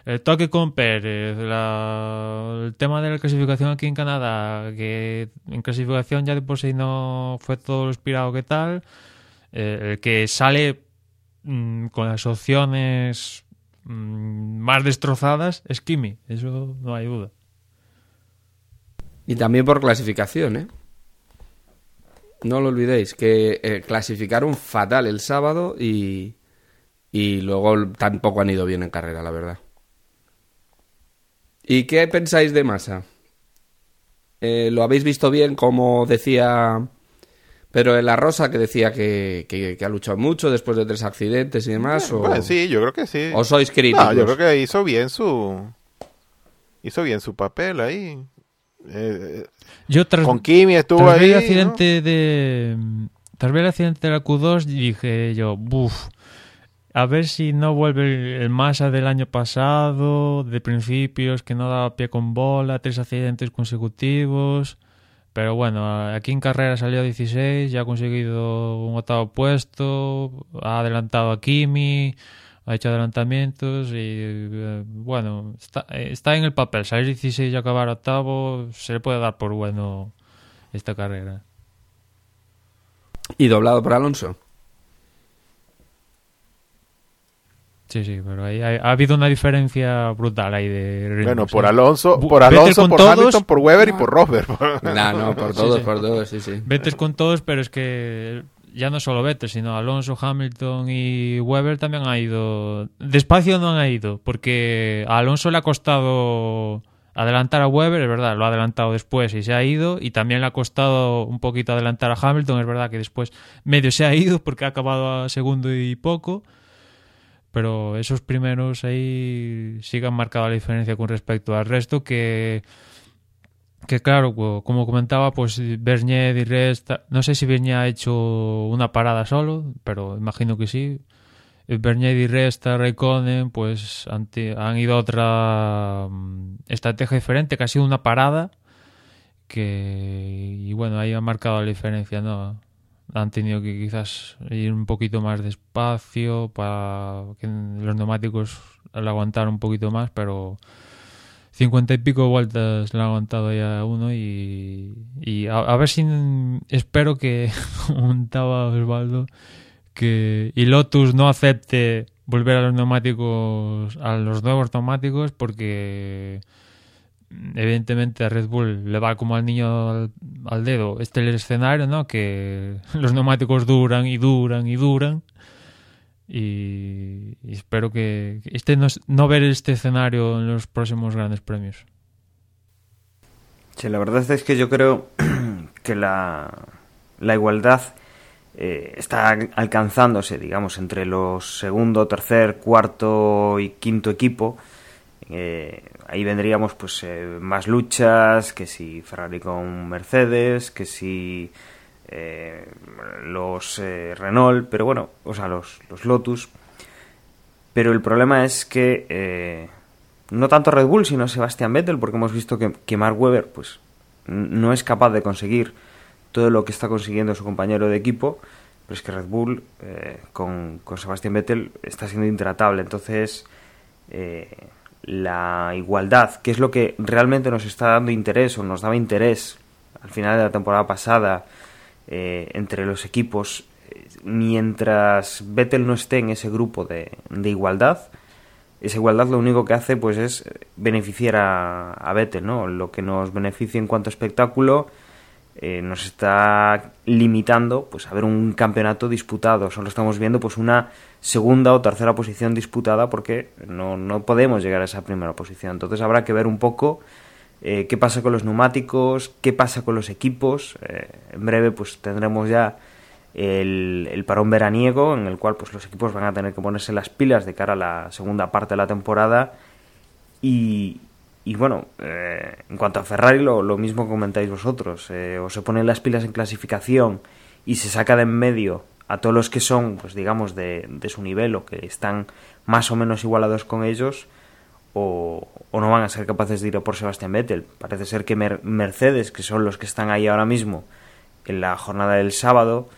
el toque con Pérez el tema de la clasificación aquí en Canadá que en clasificación ya de por sí no fue todo lo inspirado que tal eh, el que sale mm, con las opciones mm, más destrozadas es Kimi, eso no hay duda. Y también por clasificación, ¿eh? No lo olvidéis, que eh, clasificaron fatal el sábado y, y luego tampoco han ido bien en carrera, la verdad. ¿Y qué pensáis de Massa? Eh, ¿Lo habéis visto bien, como decía Pero de la Rosa, que decía que, que- que ha luchado mucho después de tres accidentes y demás? o... Bueno, sí, yo creo que sí. ¿O sois críticos? No, yo creo que hizo bien su... hizo bien su papel ahí. Eh, Yo tras, con Kimi estuvo tras ver ahí. el ¿no? accidente de tras ver el accidente de la Q2 dije yo, buf, a ver si no vuelve el, Massa del año pasado, de principios, que no daba pie con bola, tres accidentes consecutivos. Pero bueno, aquí en carrera salió 16, ya ha conseguido un octavo puesto, ha adelantado a Kimi, ha hecho adelantamientos y eh, bueno, está, eh, está en el papel. Salir 16 y acabar octavo se le puede dar por bueno esta carrera. Y doblado por Alonso. Sí, sí, pero ahí ha habido una diferencia brutal ahí de ritmos, Bueno, por. Alonso, por Alonso, por todos. Hamilton, por Weber y por Rosberg. No, no, por todos, sí. por todos, sí, sí. Vettel con todos, pero es que ya no solo Vettel, sino Alonso, Hamilton y Weber también ha ido. Despacio no han ido, porque a Alonso le ha costado adelantar a Weber, es verdad, lo ha adelantado después y se ha ido, y también le ha costado un poquito adelantar a Hamilton, es verdad que después medio se ha ido porque ha acabado a segundo y poco. Pero esos primeros ahí sí que han marcado la diferencia con respecto al resto que que claro, co- como comentaba, pues Bernier y Resta, no sé si Bernier ha hecho una parada solo, pero imagino que sí. Bernier y Resta, Raikkonen, pues han, han ido a otra mm, estrategia diferente, que ha sido una parada, que y bueno, ahí ha marcado la diferencia, ¿no? Han tenido que quizás ir un poquito más despacio para que los neumáticos le aguantaran un poquito más, pero cincuenta y pico vueltas le ha aguantado ya uno y, a, a ver si espero que comentaba Osvaldo que y Lotus no acepte volver a los neumáticos a los nuevos neumáticos porque evidentemente a Red Bull le va como al niño al, dedo este es el escenario no que los neumáticos duran y duran y duran y, espero que que este no, no ver este escenario en los próximos grandes premios. Sí, la verdad es que yo creo que la, la igualdad eh, está alcanzándose, digamos, entre los segundo, tercer, cuarto y quinto equipo. Eh, ahí vendríamos pues eh, más luchas, que si Ferrari con Mercedes, que si eh, los eh, Renault, pero bueno, o sea, los, los Lotus. Pero el problema es que no tanto Red Bull, sino Sebastian Vettel, porque hemos visto que, que Mark Webber pues, no es capaz de conseguir todo lo que está consiguiendo su compañero de equipo, pero es que Red Bull con, con Sebastian Vettel está siendo intratable. Entonces, eh, la igualdad, que es lo que realmente nos está dando interés o nos daba interés al final de la temporada pasada eh, entre los equipos, eh, mientras Vettel no esté en ese grupo de, de igualdad, esa igualdad lo único que hace pues es beneficiar a, a ¿no? Lo que nos beneficia en cuanto a espectáculo eh, nos está limitando pues a ver un campeonato disputado. Solo estamos viendo pues una segunda o tercera posición disputada porque no, no podemos llegar a esa primera posición. Entonces habrá que ver un poco eh, qué pasa con los neumáticos, qué pasa con los equipos. Eh, en breve pues tendremos ya el, el parón veraniego en el cual pues los equipos van a tener que ponerse las pilas de cara a la segunda parte de la temporada y, y bueno, eh, en cuanto a Ferrari, lo, lo mismo comentáis vosotros. Eh, o se ponen las pilas en clasificación y se saca de en medio a todos los que son, pues digamos, de, de su nivel o que están más o menos igualados con ellos, o, o no van a ser capaces de ir a por Sebastián Vettel. Parece ser que Mer- Mercedes, que son los que están ahí ahora mismo en la jornada del sábado,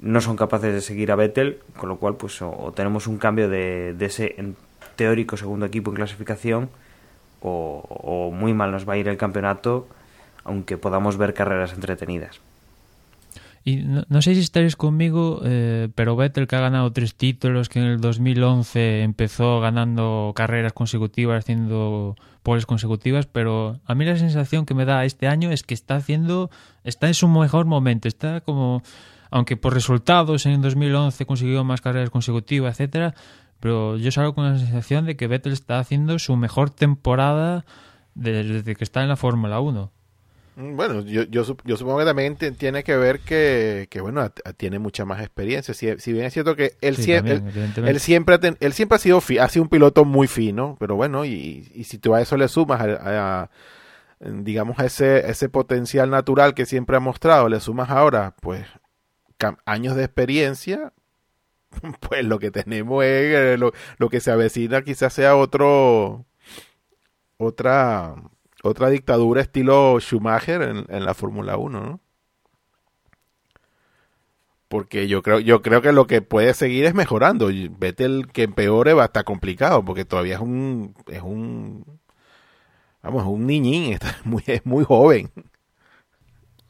no son capaces de seguir a Vettel, con lo cual, pues, o, tenemos un cambio de, de ese teórico segundo equipo en clasificación o, muy mal nos va a ir el campeonato, aunque podamos ver carreras entretenidas. Y no, no sé si estaréis conmigo, eh, pero Vettel que ha ganado tres títulos, que en el 2011 empezó ganando carreras consecutivas, haciendo poles consecutivas, pero a mí la sensación que me da este año es que está haciendo, está en su mejor momento, está como, aunque por resultados en el 2011 consiguió más carreras consecutivas, etcétera, pero yo salgo con la sensación de que Vettel está haciendo su mejor temporada desde que está en la Fórmula 1. Mm, Bueno, yo, yo, yo supongo que también tiene que ver que, que bueno, a- a- tiene mucha más experiencia. Si, si bien es cierto que él, Sí, sie- también, él- evidentemente. él siempre, ten- él siempre ha sido, fi- ha sido un piloto muy fino, pero bueno, y, y si tú a eso le sumas, a, a- digamos, ese, ese potencial natural que siempre ha mostrado, le sumas ahora, pues, años de experiencia, pues lo que tenemos es, eh, lo, lo que se avecina quizás sea otro, otra, otra dictadura estilo Schumacher en, en la Fórmula 1, ¿no? Porque yo creo, yo creo que lo que puede seguir es mejorando. Y Vettel que empeore va a estar complicado, porque todavía es un, es un, vamos, es un niñín, muy, es muy joven.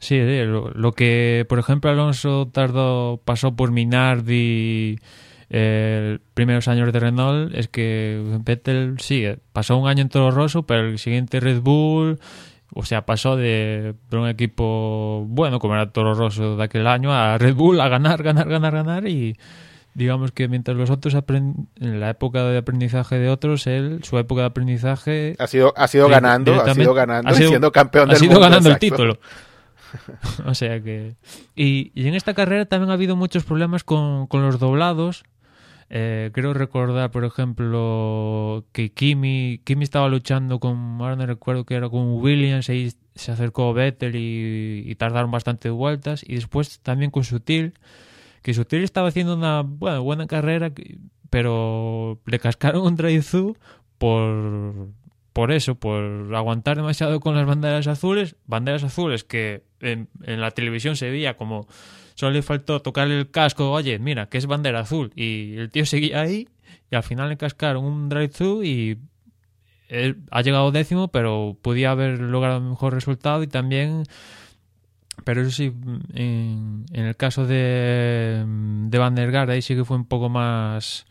Sí, sí, lo, lo que, por ejemplo, Alonso tardó, pasó por Minardi eh, primeros años de Renault, es que Vettel sí, pasó un año en Toro Rosso, pero el siguiente Red Bull, o sea, pasó de, de un equipo bueno, como era Toro Rosso de aquel año, a Red Bull a ganar, ganar, ganar, ganar y digamos que mientras los otros aprend- en la época de aprendizaje de otros, él, su época de aprendizaje Ha sido, ha sido ganando, ha sido ganando ha y sido- siendo campeón ha del sido mundo. ganando exacto. el título. o sea que. Y, y en esta carrera también ha habido muchos problemas con, con los doblados. Eh, creo recordar, por ejemplo, que Kimi, Kimi estaba luchando con, ahora no recuerdo que era con Williams, y se acercó Vettel y, tardaron bastante vueltas. Y después también con Sutil, que Sutil estaba haciendo una bueno, buena carrera, pero le cascaron un drive-thru por, por eso, por aguantar demasiado con las banderas azules, banderas azules que en, la televisión se veía como solo le faltó tocarle el casco, oye, mira, que es bandera azul, y el tío seguía ahí, y al final le cascaron un drive-thru y ha llegado décimo, pero podía haber logrado un mejor resultado y también pero eso sí, en, en el caso de, de Van der ahí sí que fue un poco más,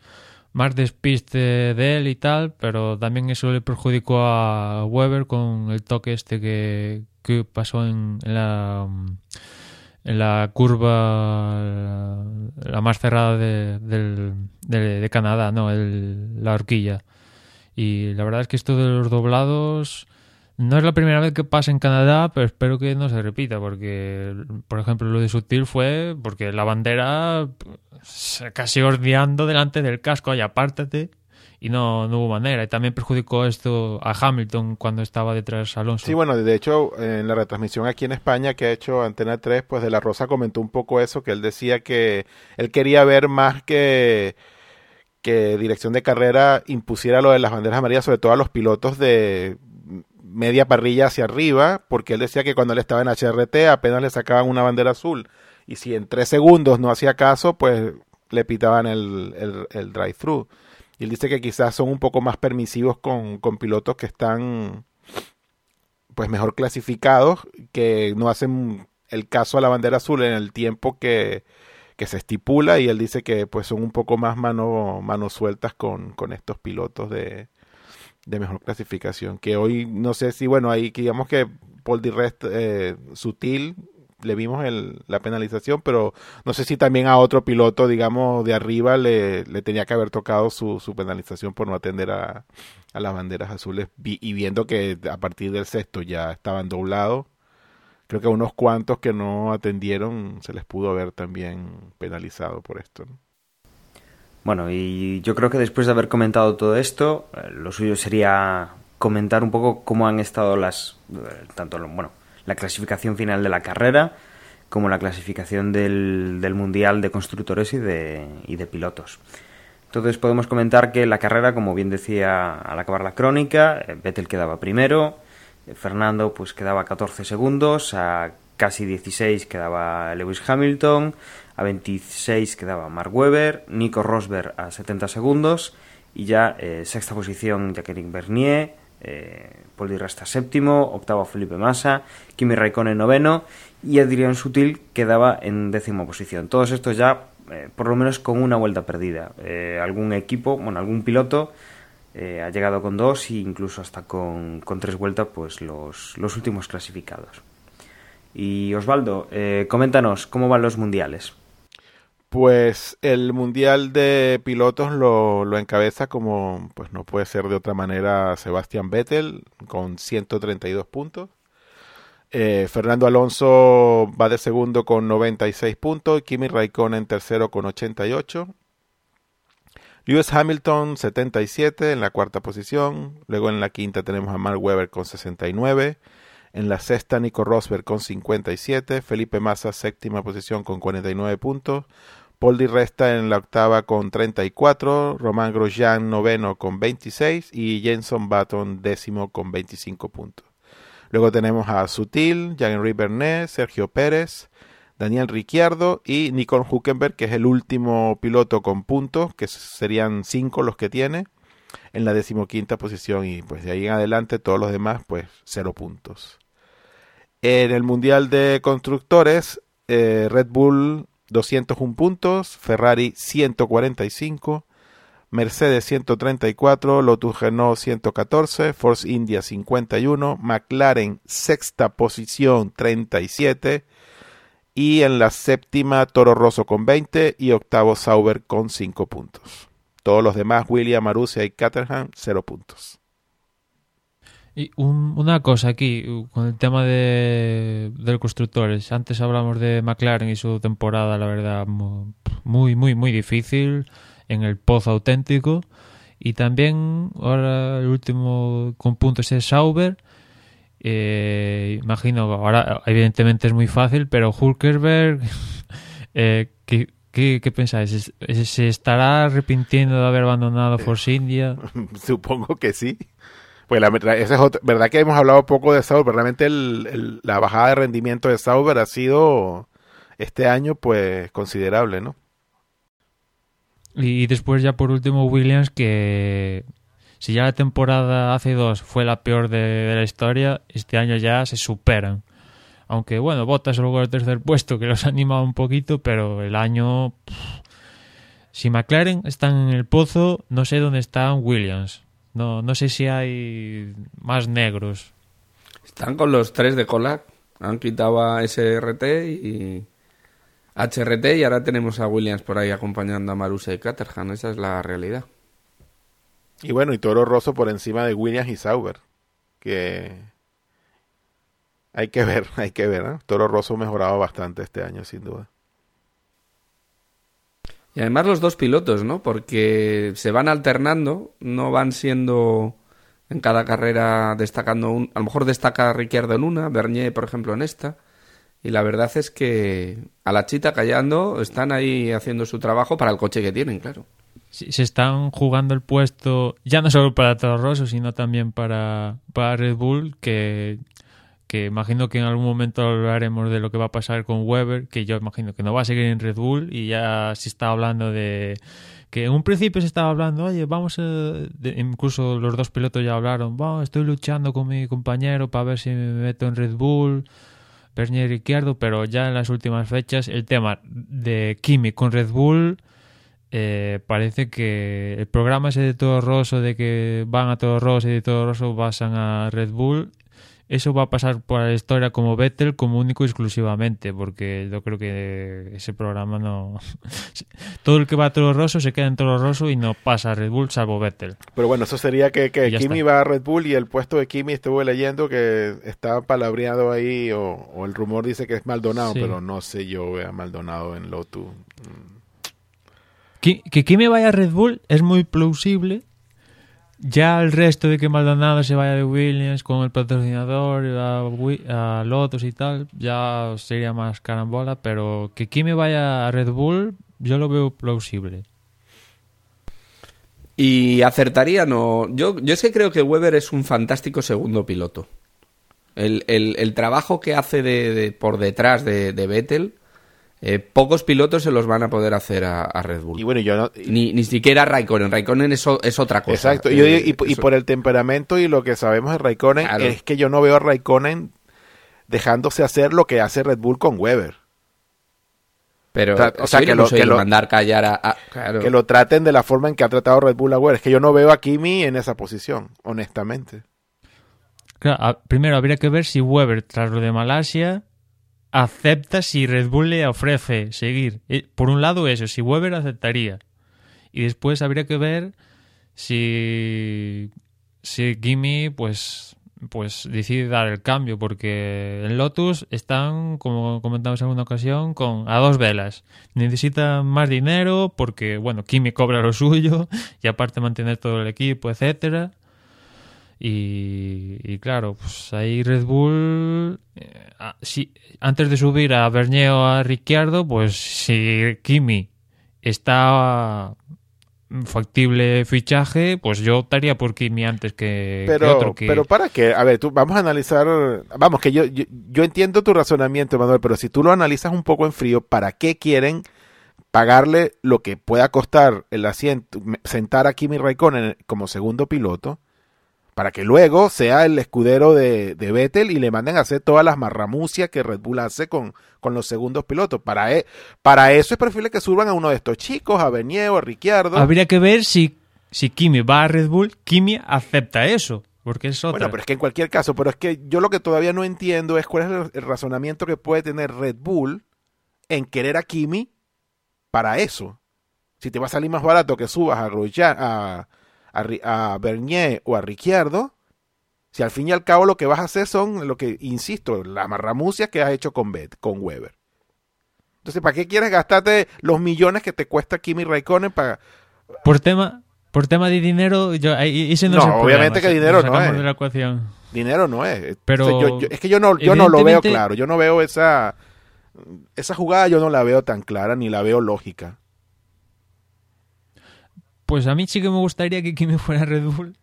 más despiste de él y tal, pero también eso le perjudicó a Weber con el toque este que, que pasó en, en la en la curva la, más cerrada de, de, de Canadá, no, el- la horquilla. Y la verdad es que esto de los doblados no es la primera vez que pasa en Canadá, pero espero que no se repita, porque, por ejemplo, lo de Sutil fue porque la bandera casi ordeando delante del casco, oye, apártate, y no, no hubo manera. Y también perjudicó esto a Hamilton cuando estaba detrás Alonso. Sí, bueno, de hecho, en la retransmisión aquí en España que ha hecho Antena 3, pues de la Rosa comentó un poco eso, que él decía que él quería ver más que que dirección de carrera impusiera lo de las banderas amarillas, sobre todo a los pilotos de media parrilla hacia arriba, porque él decía que cuando él estaba en HRT apenas le sacaban una bandera azul, y si en tres segundos no hacía caso, pues le pitaban el, el, el drive-thru. Y él dice que quizás son un poco más permisivos con, con pilotos que están pues mejor clasificados, que no hacen el caso a la bandera azul en el tiempo que, que se estipula y él dice que pues son un poco más mano, manos sueltas con, con estos pilotos de, de mejor clasificación. Que hoy no sé si, bueno, ahí digamos que Paul Di Rest eh, sutil le vimos el, la penalización, pero no sé si también a otro piloto, digamos, de arriba le, le tenía que haber tocado su, su penalización por no atender a, a las banderas azules y viendo que a partir del sexto ya estaban doblados. Creo que a unos cuantos que no atendieron se les pudo haber también penalizado por esto. Bueno, y yo creo que después de haber comentado todo esto, eh, lo suyo sería comentar un poco cómo han estado las eh, tanto bueno la clasificación final de la carrera como la clasificación del, del mundial de constructores y de, y de pilotos. Entonces podemos comentar que la carrera, como bien decía al acabar la crónica, eh, Vettel quedaba primero, Fernando pues quedaba 14 segundos, a casi 16 quedaba Lewis Hamilton, a 26 quedaba Mark Webber, Nico Rosberg a 70 segundos y ya eh, sexta posición Jacqueline Bernier, eh, Paul Di Resta séptimo, octavo Felipe Massa, Kimi Raikkonen noveno y Adrián Sutil quedaba en décima posición. Todos estos ya eh, por lo menos con una vuelta perdida. Eh, algún equipo, bueno, algún piloto ha llegado con dos e incluso hasta con, con tres vueltas, pues los, los últimos clasificados. Y Osvaldo, coméntanos cómo van los mundiales. Pues el mundial de pilotos lo, encabeza como pues no puede ser de otra manera Sebastián Vettel con 132 puntos. Eh, Fernando Alonso va de segundo con 96 puntos, Kimi Raikkonen tercero con 88. Lewis Hamilton 77 en la cuarta posición, luego en la quinta tenemos a Mark Webber con 69, en la sexta Nico Rosberg con 57, Felipe Massa séptima posición con 49 puntos, Paul Di Resta en la octava con 34, Román Grosjean noveno con 26 y Jenson Button décimo con 25 puntos. Luego tenemos a Sutil, Jean-Henri Bernet, Sergio Pérez, Daniel Ricciardo y Nicole Huckenberg, que es el último piloto con puntos, que serían cinco los que tiene, en la decimoquinta posición y pues de ahí en adelante todos los demás pues cero puntos. En el Mundial de Constructores, eh, Red Bull 201 puntos, Ferrari 145, Mercedes 134, Lotus Renault 114, Force India 51, McLaren sexta posición 37 y en la séptima Toro Rosso con 20 y octavo Sauber con 5 puntos. Todos los demás, William, Marussia y Caterham, 0 puntos. Y un- una cosa aquí, con el tema de, de los constructores. Antes hablamos de McLaren y su temporada, la verdad, mu- muy, muy, muy difícil, en el pozo auténtico. Y también, ahora el último con puntos es Sauber. Eh, imagino, ahora evidentemente es muy fácil, pero Hulkenberg, eh, ¿qué, qué, qué pensáis? ¿Es- es- ¿Se estará arrepintiendo de haber abandonado Force India? Supongo que sí. Pues la es verdad que hemos hablado poco de Sauber, realmente la bajada de rendimiento de Sauber ha sido este año pues considerable, ¿no? Y después ya por último Williams que si ya la temporada hace dos fue la peor de, la historia, este año ya se superan. Aunque bueno, Bottas luego el tercer puesto que los anima un poquito, pero el año... si McLaren están en el pozo, no sé dónde están Williams. No, no sé si hay más negros. Están con los tres de cola. Han quitado a SRT y HRT y ahora tenemos a Williams por ahí acompañando a Marusa y Caterham. Esa es la realidad. Y bueno, y Toro Rosso por encima de Williams y Sauber, que hay que ver, hay que ver, ¿no? Toro Rosso ha mejorado bastante este año, sin duda. Y además los dos pilotos, ¿no? Porque se van alternando, no van siendo en cada carrera destacando un... A lo mejor destaca Ricciardo en una, Bernier, por ejemplo, en esta. Y la verdad es que a la chita callando están ahí haciendo su trabajo para el coche que tienen, claro. Se están jugando el puesto ya no solo para Toro Rosso, sino también para, para Red Bull, que, que imagino que en algún momento hablaremos de lo que va a pasar con Weber, que yo imagino que no va a seguir en Red Bull y ya se está hablando de que en un principio se estaba hablando, oye, vamos de- incluso los dos pilotos ya hablaron, "Va, estoy luchando con mi compañero para ver si me meto en Red Bull. Bernier Ricciardo, pero ya en las últimas fechas el tema de Kimi con Red Bull eh, parece que el programa ese de Todo Rosso, de que van a Todo Rosso y de Todo Rosso pasan a Red Bull, eso va a pasar por la historia como Vettel como único y exclusivamente, porque yo creo que ese programa no... Todo el que va a Toro Rosso se queda en Toro Rosso y no pasa a Red Bull salvo Vettel. Pero bueno, eso sería que, que Kimi está. va a Red Bull y el puesto de Kimi estuve leyendo que está palabreado ahí o, o el rumor dice que es Maldonado, Sí. pero no sé yo veo a Maldonado en Lotus. Que, que Kimi vaya a Red Bull es muy plausible. Ya el resto de que Maldonado se vaya de Williams con el patrocinador, a, a Lotus y tal, ya sería más carambola, pero que Kimi vaya a Red Bull, yo lo veo plausible. Y acertaría, no. Yo, yo es que creo que Weber es un fantástico segundo piloto. El, el- trabajo que hace de, por detrás de, de Vettel, eh, pocos pilotos se los van a poder hacer a, a Red Bull. Y bueno, yo no... y- Ni, ni siquiera Raikkonen. Raikkonen es, o- es otra cosa. Exacto, y, yo Eh, y, por el temperamento y lo que sabemos de Raikkonen, Claro. es que yo no veo a Raikkonen dejándose hacer lo que hace Red Bull con Weber. Pero, o sea, o sea, sí, que lo- que lo- mandar callar a... a- claro. Que lo traten de la forma en que ha tratado Red Bull a Weber. Es que yo no veo a Kimi en esa posición, honestamente. Claro, a- primero habría que ver si Weber, tras lo de Malasia, acepta si Red Bull le ofrece seguir. Eh, Por un lado eso, si Weber aceptaría. Y después habría que ver si, si Kimi pues pues decide dar el cambio porque en Lotus están, como comentamos en una ocasión, con a dos velas. Necesitan más dinero porque, bueno, Kimi cobra lo suyo y aparte mantener todo el equipo, etcétera. Y, y claro, pues ahí Red Bull, eh, ah, si, antes de subir a Bernier o a Ricciardo, pues si Kimi está factible fichaje, pues yo optaría por Kimi antes que, que Pero, otro que... pero para qué, a ver, tú, vamos a analizar, vamos, que yo, yo, yo entiendo tu razonamiento, Manuel, pero si tú lo analizas un poco en frío, ¿para qué quieren pagarle lo que pueda costar el asiento, sentar a Kimi Raikkonen como segundo piloto? Para que luego sea el escudero de, de Vettel y le manden a hacer todas las marramucias que Red Bull hace con, con los segundos pilotos. Para, e- para eso es preferible que suban a uno de estos chicos, a Bernier o a Ricciardo. Habría que ver si, si Kimi va a Red Bull, Kimi acepta eso, porque es otra. Bueno, pero es que en cualquier caso, pero es que yo lo que todavía no entiendo es cuál es el, el razonamiento que puede tener Red Bull en querer a Kimi para eso. Si te va a salir más barato que subas a Grosjean, a, a, a Bernier o a Ricciardo, si al fin y al cabo lo que vas a hacer son lo que, insisto, las marramucias que has hecho con, Bet, con Weber. Entonces, ¿para qué quieres gastarte los millones que te cuesta Kimi Raikkonen para, Por tema, por tema de dinero, yo, ahí- ese no, No, es el obviamente problema, que dinero no es. de la ecuación. Dinero no es. Pero, yo- yo- es que yo no, yo no lo veo claro. Yo no veo esa. Esa jugada yo no la veo tan clara ni la veo lógica. Pues a mí sí que me gustaría que Kimi fuera Red Bull.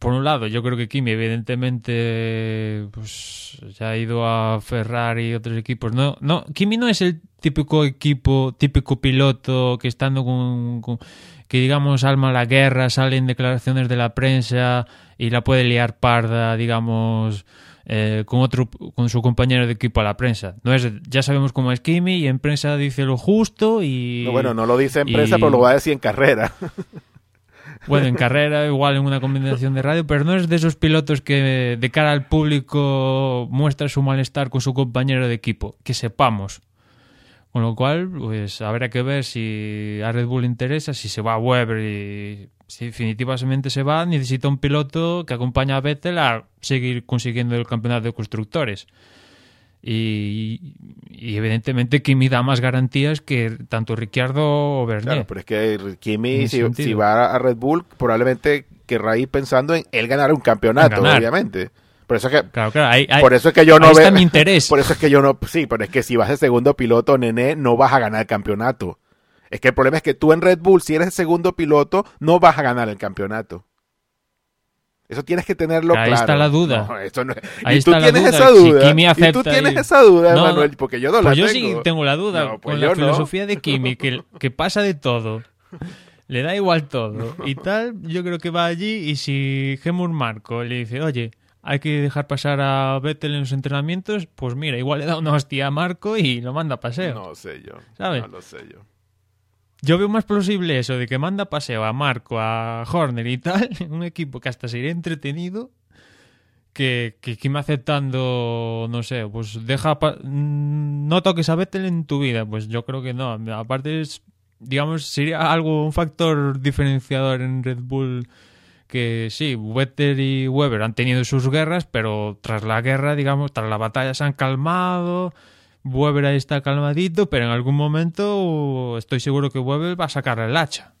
Por un lado, yo creo que Kimi, evidentemente, pues ya ha ido a Ferrari y otros equipos. No, no, Kimi no es el típico equipo, típico piloto que estando con, con- que digamos alma la guerra, salen declaraciones de la prensa y la puede liar parda, digamos, eh, con otro, con su compañero de equipo a la prensa. No es, ya sabemos cómo es Kimi y en prensa dice lo justo y No, bueno, no lo dice en y- prensa, pero lo va a decir en carrera. bueno, en carrera, igual en una combinación de radio, pero no es de esos pilotos que de cara al público muestra su malestar con su compañero de equipo, que sepamos. Con lo cual, pues habrá que ver si a Red Bull interesa, si se va a Weber y si definitivamente se va, necesita un piloto que acompañe a Vettel a seguir consiguiendo el campeonato de constructores. Y, y evidentemente Kimi da más garantías que tanto Ricciardo o Bernier. Claro, pero es que Kimi, si, va a Red Bull, probablemente querrá ir pensando en él ganar un campeonato, ganar. obviamente. Por eso es que. Claro, claro, ahí- ahí- por eso es que yo no veo. mi interés. Por eso es que yo no. Sí, pero es que si vas de segundo piloto, nene, no vas a ganar el campeonato. Es que el problema es que tú en Red Bull, si eres el segundo piloto, no vas a ganar el campeonato. Eso tienes que tenerlo Ahí claro. está la duda. No, eso no- Ahí y tú está la tienes duda, esa si duda. Kimi y tú acepta tienes esa duda, No. Manuel, porque yo no la Pues yo tengo. sí tengo la duda No, pues con la filosofía de Kimi, que, que pasa de todo. Le da igual todo. Y tal, yo creo que va allí y si Gemur Marco le dice, oye, hay que dejar pasar a Vettel en los entrenamientos, pues mira, igual le da una hostia a Marco y lo manda a paseo. No sé yo. ¿Sabes? No lo sé yo. Yo veo más plausible eso de que manda paseo a Marco, a Horner y tal, un equipo que hasta sería entretenido, que, que Kim aceptando, no sé, pues deja, mm, no toques a Vettel en tu vida, pues yo creo que no. Aparte es, digamos, sería algo, un factor diferenciador en Red Bull que sí, Vettel y Weber han tenido sus guerras, pero tras la guerra, digamos, tras la batalla se han calmado. Weber ahí está calmadito, pero en algún momento estoy seguro que Weber va a sacar el hacha.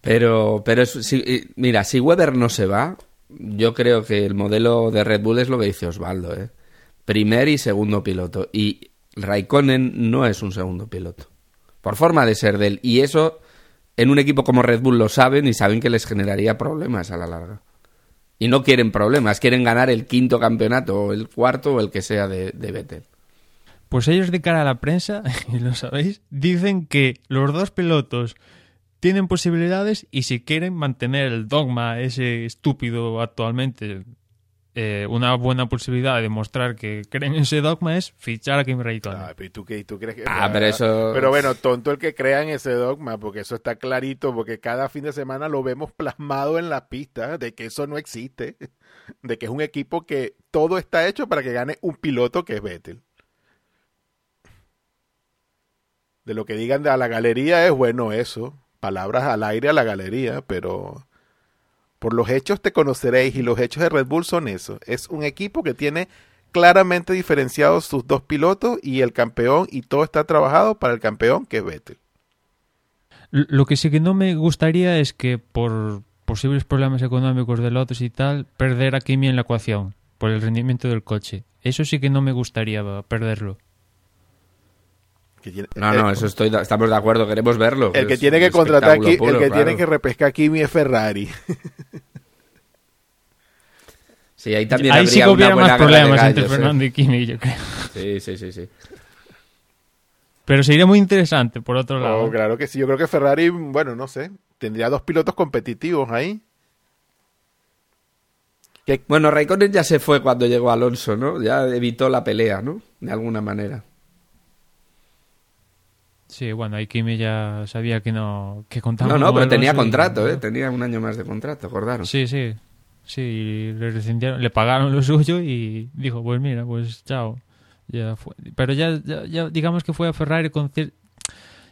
Pero, pero es- si- y- mira, si Weber no se va, yo creo que el modelo de Red Bull es lo que dice Osvaldo, ¿eh? Primer y segundo piloto. Y Raikkonen no es un segundo piloto. Por forma de ser de él. Y eso, en un equipo como Red Bull lo saben y saben que les generaría problemas a la larga. Y no quieren problemas, quieren ganar el quinto campeonato, o el cuarto, o el que sea de, de Vettel. Pues ellos de cara a la prensa, y lo sabéis, dicen que los dos pilotos tienen posibilidades y si quieren mantener el dogma ese estúpido actualmente, eh, una buena posibilidad de demostrar que creen en ese dogma es fichar a Kim Raikkonen. Ay, pero ¿y tú, qué, tú crees que.? Ah, pero eso- Pero bueno, tonto el que crea en ese dogma, porque eso está clarito, porque cada fin de semana lo vemos plasmado en la pista de que eso no existe, de que es un equipo que todo está hecho para que gane un piloto que es Vettel. De lo que digan de a la galería es bueno eso, palabras al aire a la galería, pero Por los hechos te conoceréis y los hechos de Red Bull son eso. Es un equipo que tiene claramente diferenciados sus dos pilotos y el campeón y todo está trabajado para el campeón que es Vettel. Lo que sí que no me gustaría es que por posibles problemas económicos de lotes y tal, perder a Kimi en la ecuación por el rendimiento del coche. Eso sí que no me gustaría perderlo. No, no, eso estoy, estamos de acuerdo, queremos verlo. El que tiene que contratar aquí, el que tiene que repescar a Kimi es Ferrari. Sí, ahí también ahí habría sí que hubiera una buena más problemas entre ¿eh? Fernando y Kimi, yo creo. Sí, sí, sí, sí. Pero sería muy interesante, por otro lado. Oh, claro que sí, yo creo que Ferrari, bueno, no sé, tendría dos pilotos competitivos ahí. Que- Bueno, Raikkonen ya se fue cuando llegó Alonso, ¿no? Ya evitó la pelea, ¿no? De alguna manera. Sí, bueno, ahí Kimi ya sabía que no que contaba No, no, pero tenía contrato, ¿eh? Tenía un año más de contrato, acordaron. Sí, sí. Sí, le rescindieron, le pagaron lo suyo y dijo, pues mira, pues chao. Ya fue. Pero ya, ya, ya digamos que fue a Ferrari con cier-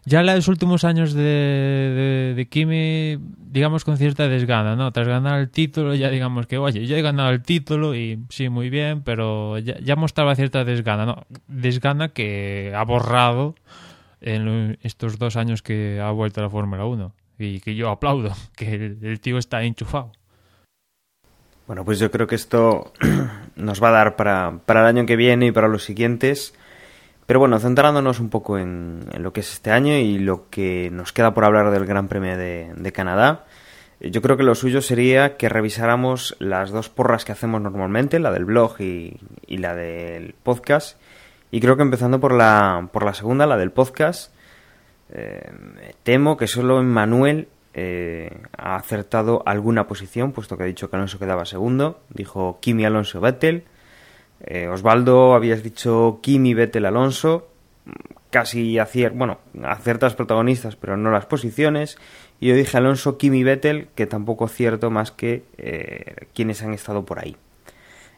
ya en los últimos años de, de, de Kimi, digamos con cierta desgana, ¿no? Tras ganar el título, ya digamos que, oye, yo he ganado el título y sí, muy bien, pero ya, ya mostraba cierta desgana, ¿no? Desgana que ha borrado en estos dos años que ha vuelto a la Fórmula 1 y que yo aplaudo, que el, tío está enchufado. Bueno, pues yo creo que esto nos va a dar para, para el año que viene y para los siguientes. Pero bueno, centrándonos un poco en, lo que es este año y lo que nos queda por hablar del Gran Premio de, Canadá, yo creo que lo suyo sería que revisáramos las dos porras que hacemos normalmente, la del blog y la del podcast. Y creo que empezando por la, por la segunda, la del podcast, eh, temo que solo Manuel eh, ha acertado alguna posición, puesto que ha dicho que Alonso quedaba segundo. Dijo Kimi, Alonso, Vettel. Eh, Osvaldo, habías dicho Kimi, Vettel, Alonso. Casi acier bueno, aciertas protagonistas, pero no las posiciones. Y yo dije Alonso, Kimi, Vettel, que tampoco acierto más que quienes han estado por ahí.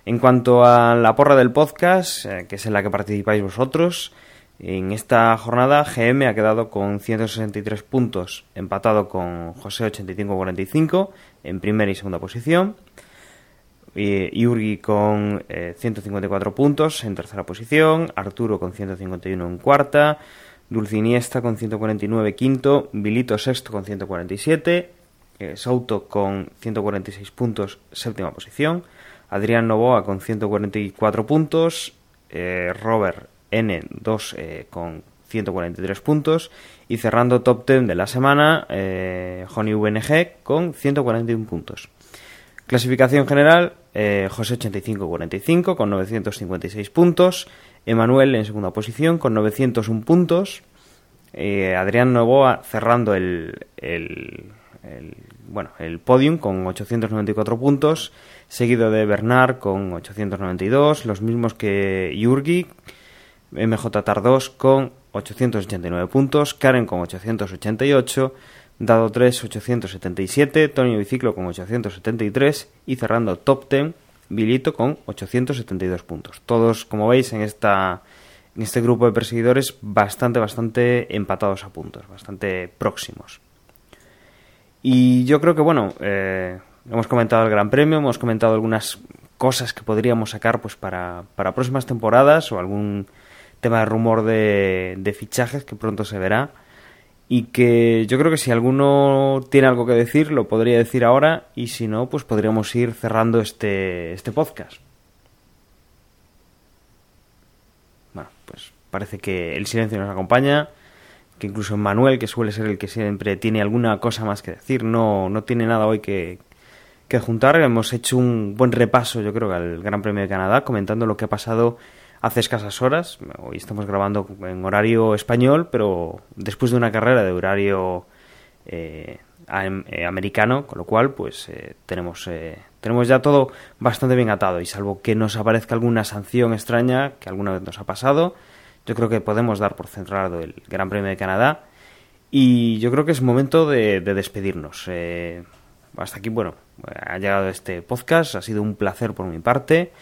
En cuanto a la porra del podcast, eh, que es en la que participáis vosotros, en esta jornada GM ha quedado con 163 puntos, empatado con José 85-45 en primera y segunda posición. Eh, Yurgi con eh, 154 puntos en tercera posición, Arturo con 151 en cuarta, Dulciniesta con 149 quinto, Vilito sexto con 147, eh, Souto con 146 puntos séptima posición, Adrián Novoa con 144 puntos, eh, Robert N2 eh, con 143 puntos y cerrando top 10 de la semana eh, Joni VNG con 141 puntos. Clasificación general, eh, José 85-45 con 956 puntos, Emanuel en segunda posición con 901 puntos, Adrián Novoa cerrando el, el, el, bueno, el podium con 894 puntos, seguido de Bernard con 892, los mismos que Yurgi, MJ Tardos con 889 puntos, Karen con 888, Dado 3 877, Tonio Biciclo con 873 y cerrando top 10 Vilito con 872 puntos. Todos, como veis, en esta en este grupo de perseguidores bastante, bastante empatados a puntos, bastante próximos. Y yo creo que, bueno, eh, hemos comentado el Gran Premio, hemos comentado algunas cosas que podríamos sacar pues para, para próximas temporadas o algún tema de rumor de, fichajes que pronto se verá y que yo creo que si alguno tiene algo que decir lo podría decir ahora y si no pues podríamos ir cerrando este, este podcast. Bueno, pues parece que el silencio nos acompaña, que incluso Manuel, que suele ser el que siempre tiene alguna cosa más que decir, no, no tiene nada hoy que, que juntar. Hemos hecho un buen repaso, yo creo, al Gran Premio de Canadá, comentando lo que ha pasado hace escasas horas. Hoy estamos grabando en horario español, pero después de una carrera de horario eh, eh, americano, con lo cual, pues eh, tenemos eh, tenemos ya todo bastante bien atado. Y salvo que nos aparezca alguna sanción extraña que alguna vez nos ha pasado, yo creo que podemos dar por centrado el Gran Premio de Canadá. Y yo creo que es momento de, de despedirnos. Eh, hasta aquí, bueno, ha llegado este podcast. Ha sido un placer por mi parte.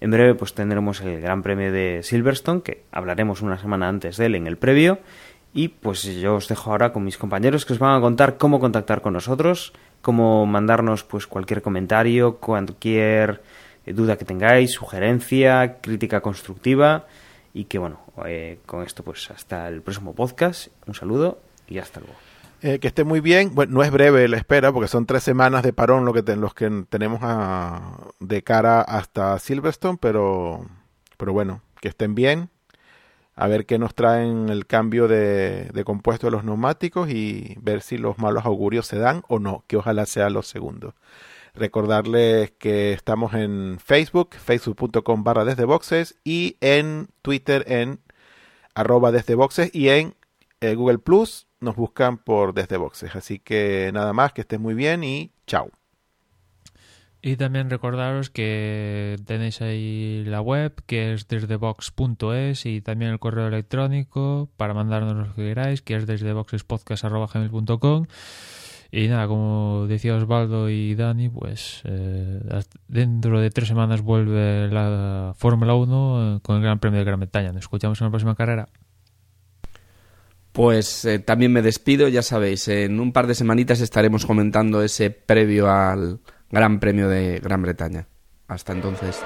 En breve pues tendremos el Gran Premio de Silverstone, que hablaremos una semana antes de él en el previo. Y pues yo os dejo ahora con mis compañeros que os van a contar cómo contactar con nosotros como mandarnos pues cualquier comentario, cualquier duda que tengáis, sugerencia, crítica constructiva y que bueno, eh, con esto pues hasta el próximo podcast. Un saludo y hasta luego. Eh, que esté muy bien. Bueno, no es breve la espera porque son tres semanas de parón lo que los que tenemos de cara hasta Silverstone, pero, pero bueno, que estén bien. A ver qué nos traen el cambio de, de compuesto de los neumáticos y ver si los malos augurios se dan o no, que ojalá sea los segundos. Recordarles que estamos en Facebook, facebook.com barra desde boxes y en Twitter en arroba desde boxes y en eh, Google Plus nos buscan por desde boxes. Así que nada más, que estén muy bien y chao. Y también recordaros que tenéis ahí la web que es desdebox.es y también el correo electrónico para mandarnos lo que queráis que es desdeboxespodcast.com y nada, como decía Osvaldo y Dani, pues eh, dentro de tres semanas vuelve la Fórmula 1 eh, con el Gran Premio de Gran Bretaña. Nos escuchamos en la próxima carrera. Pues eh, también me despido, ya sabéis, en un par de semanitas estaremos comentando ese previo al Gran Premio de Gran Bretaña. Hasta entonces.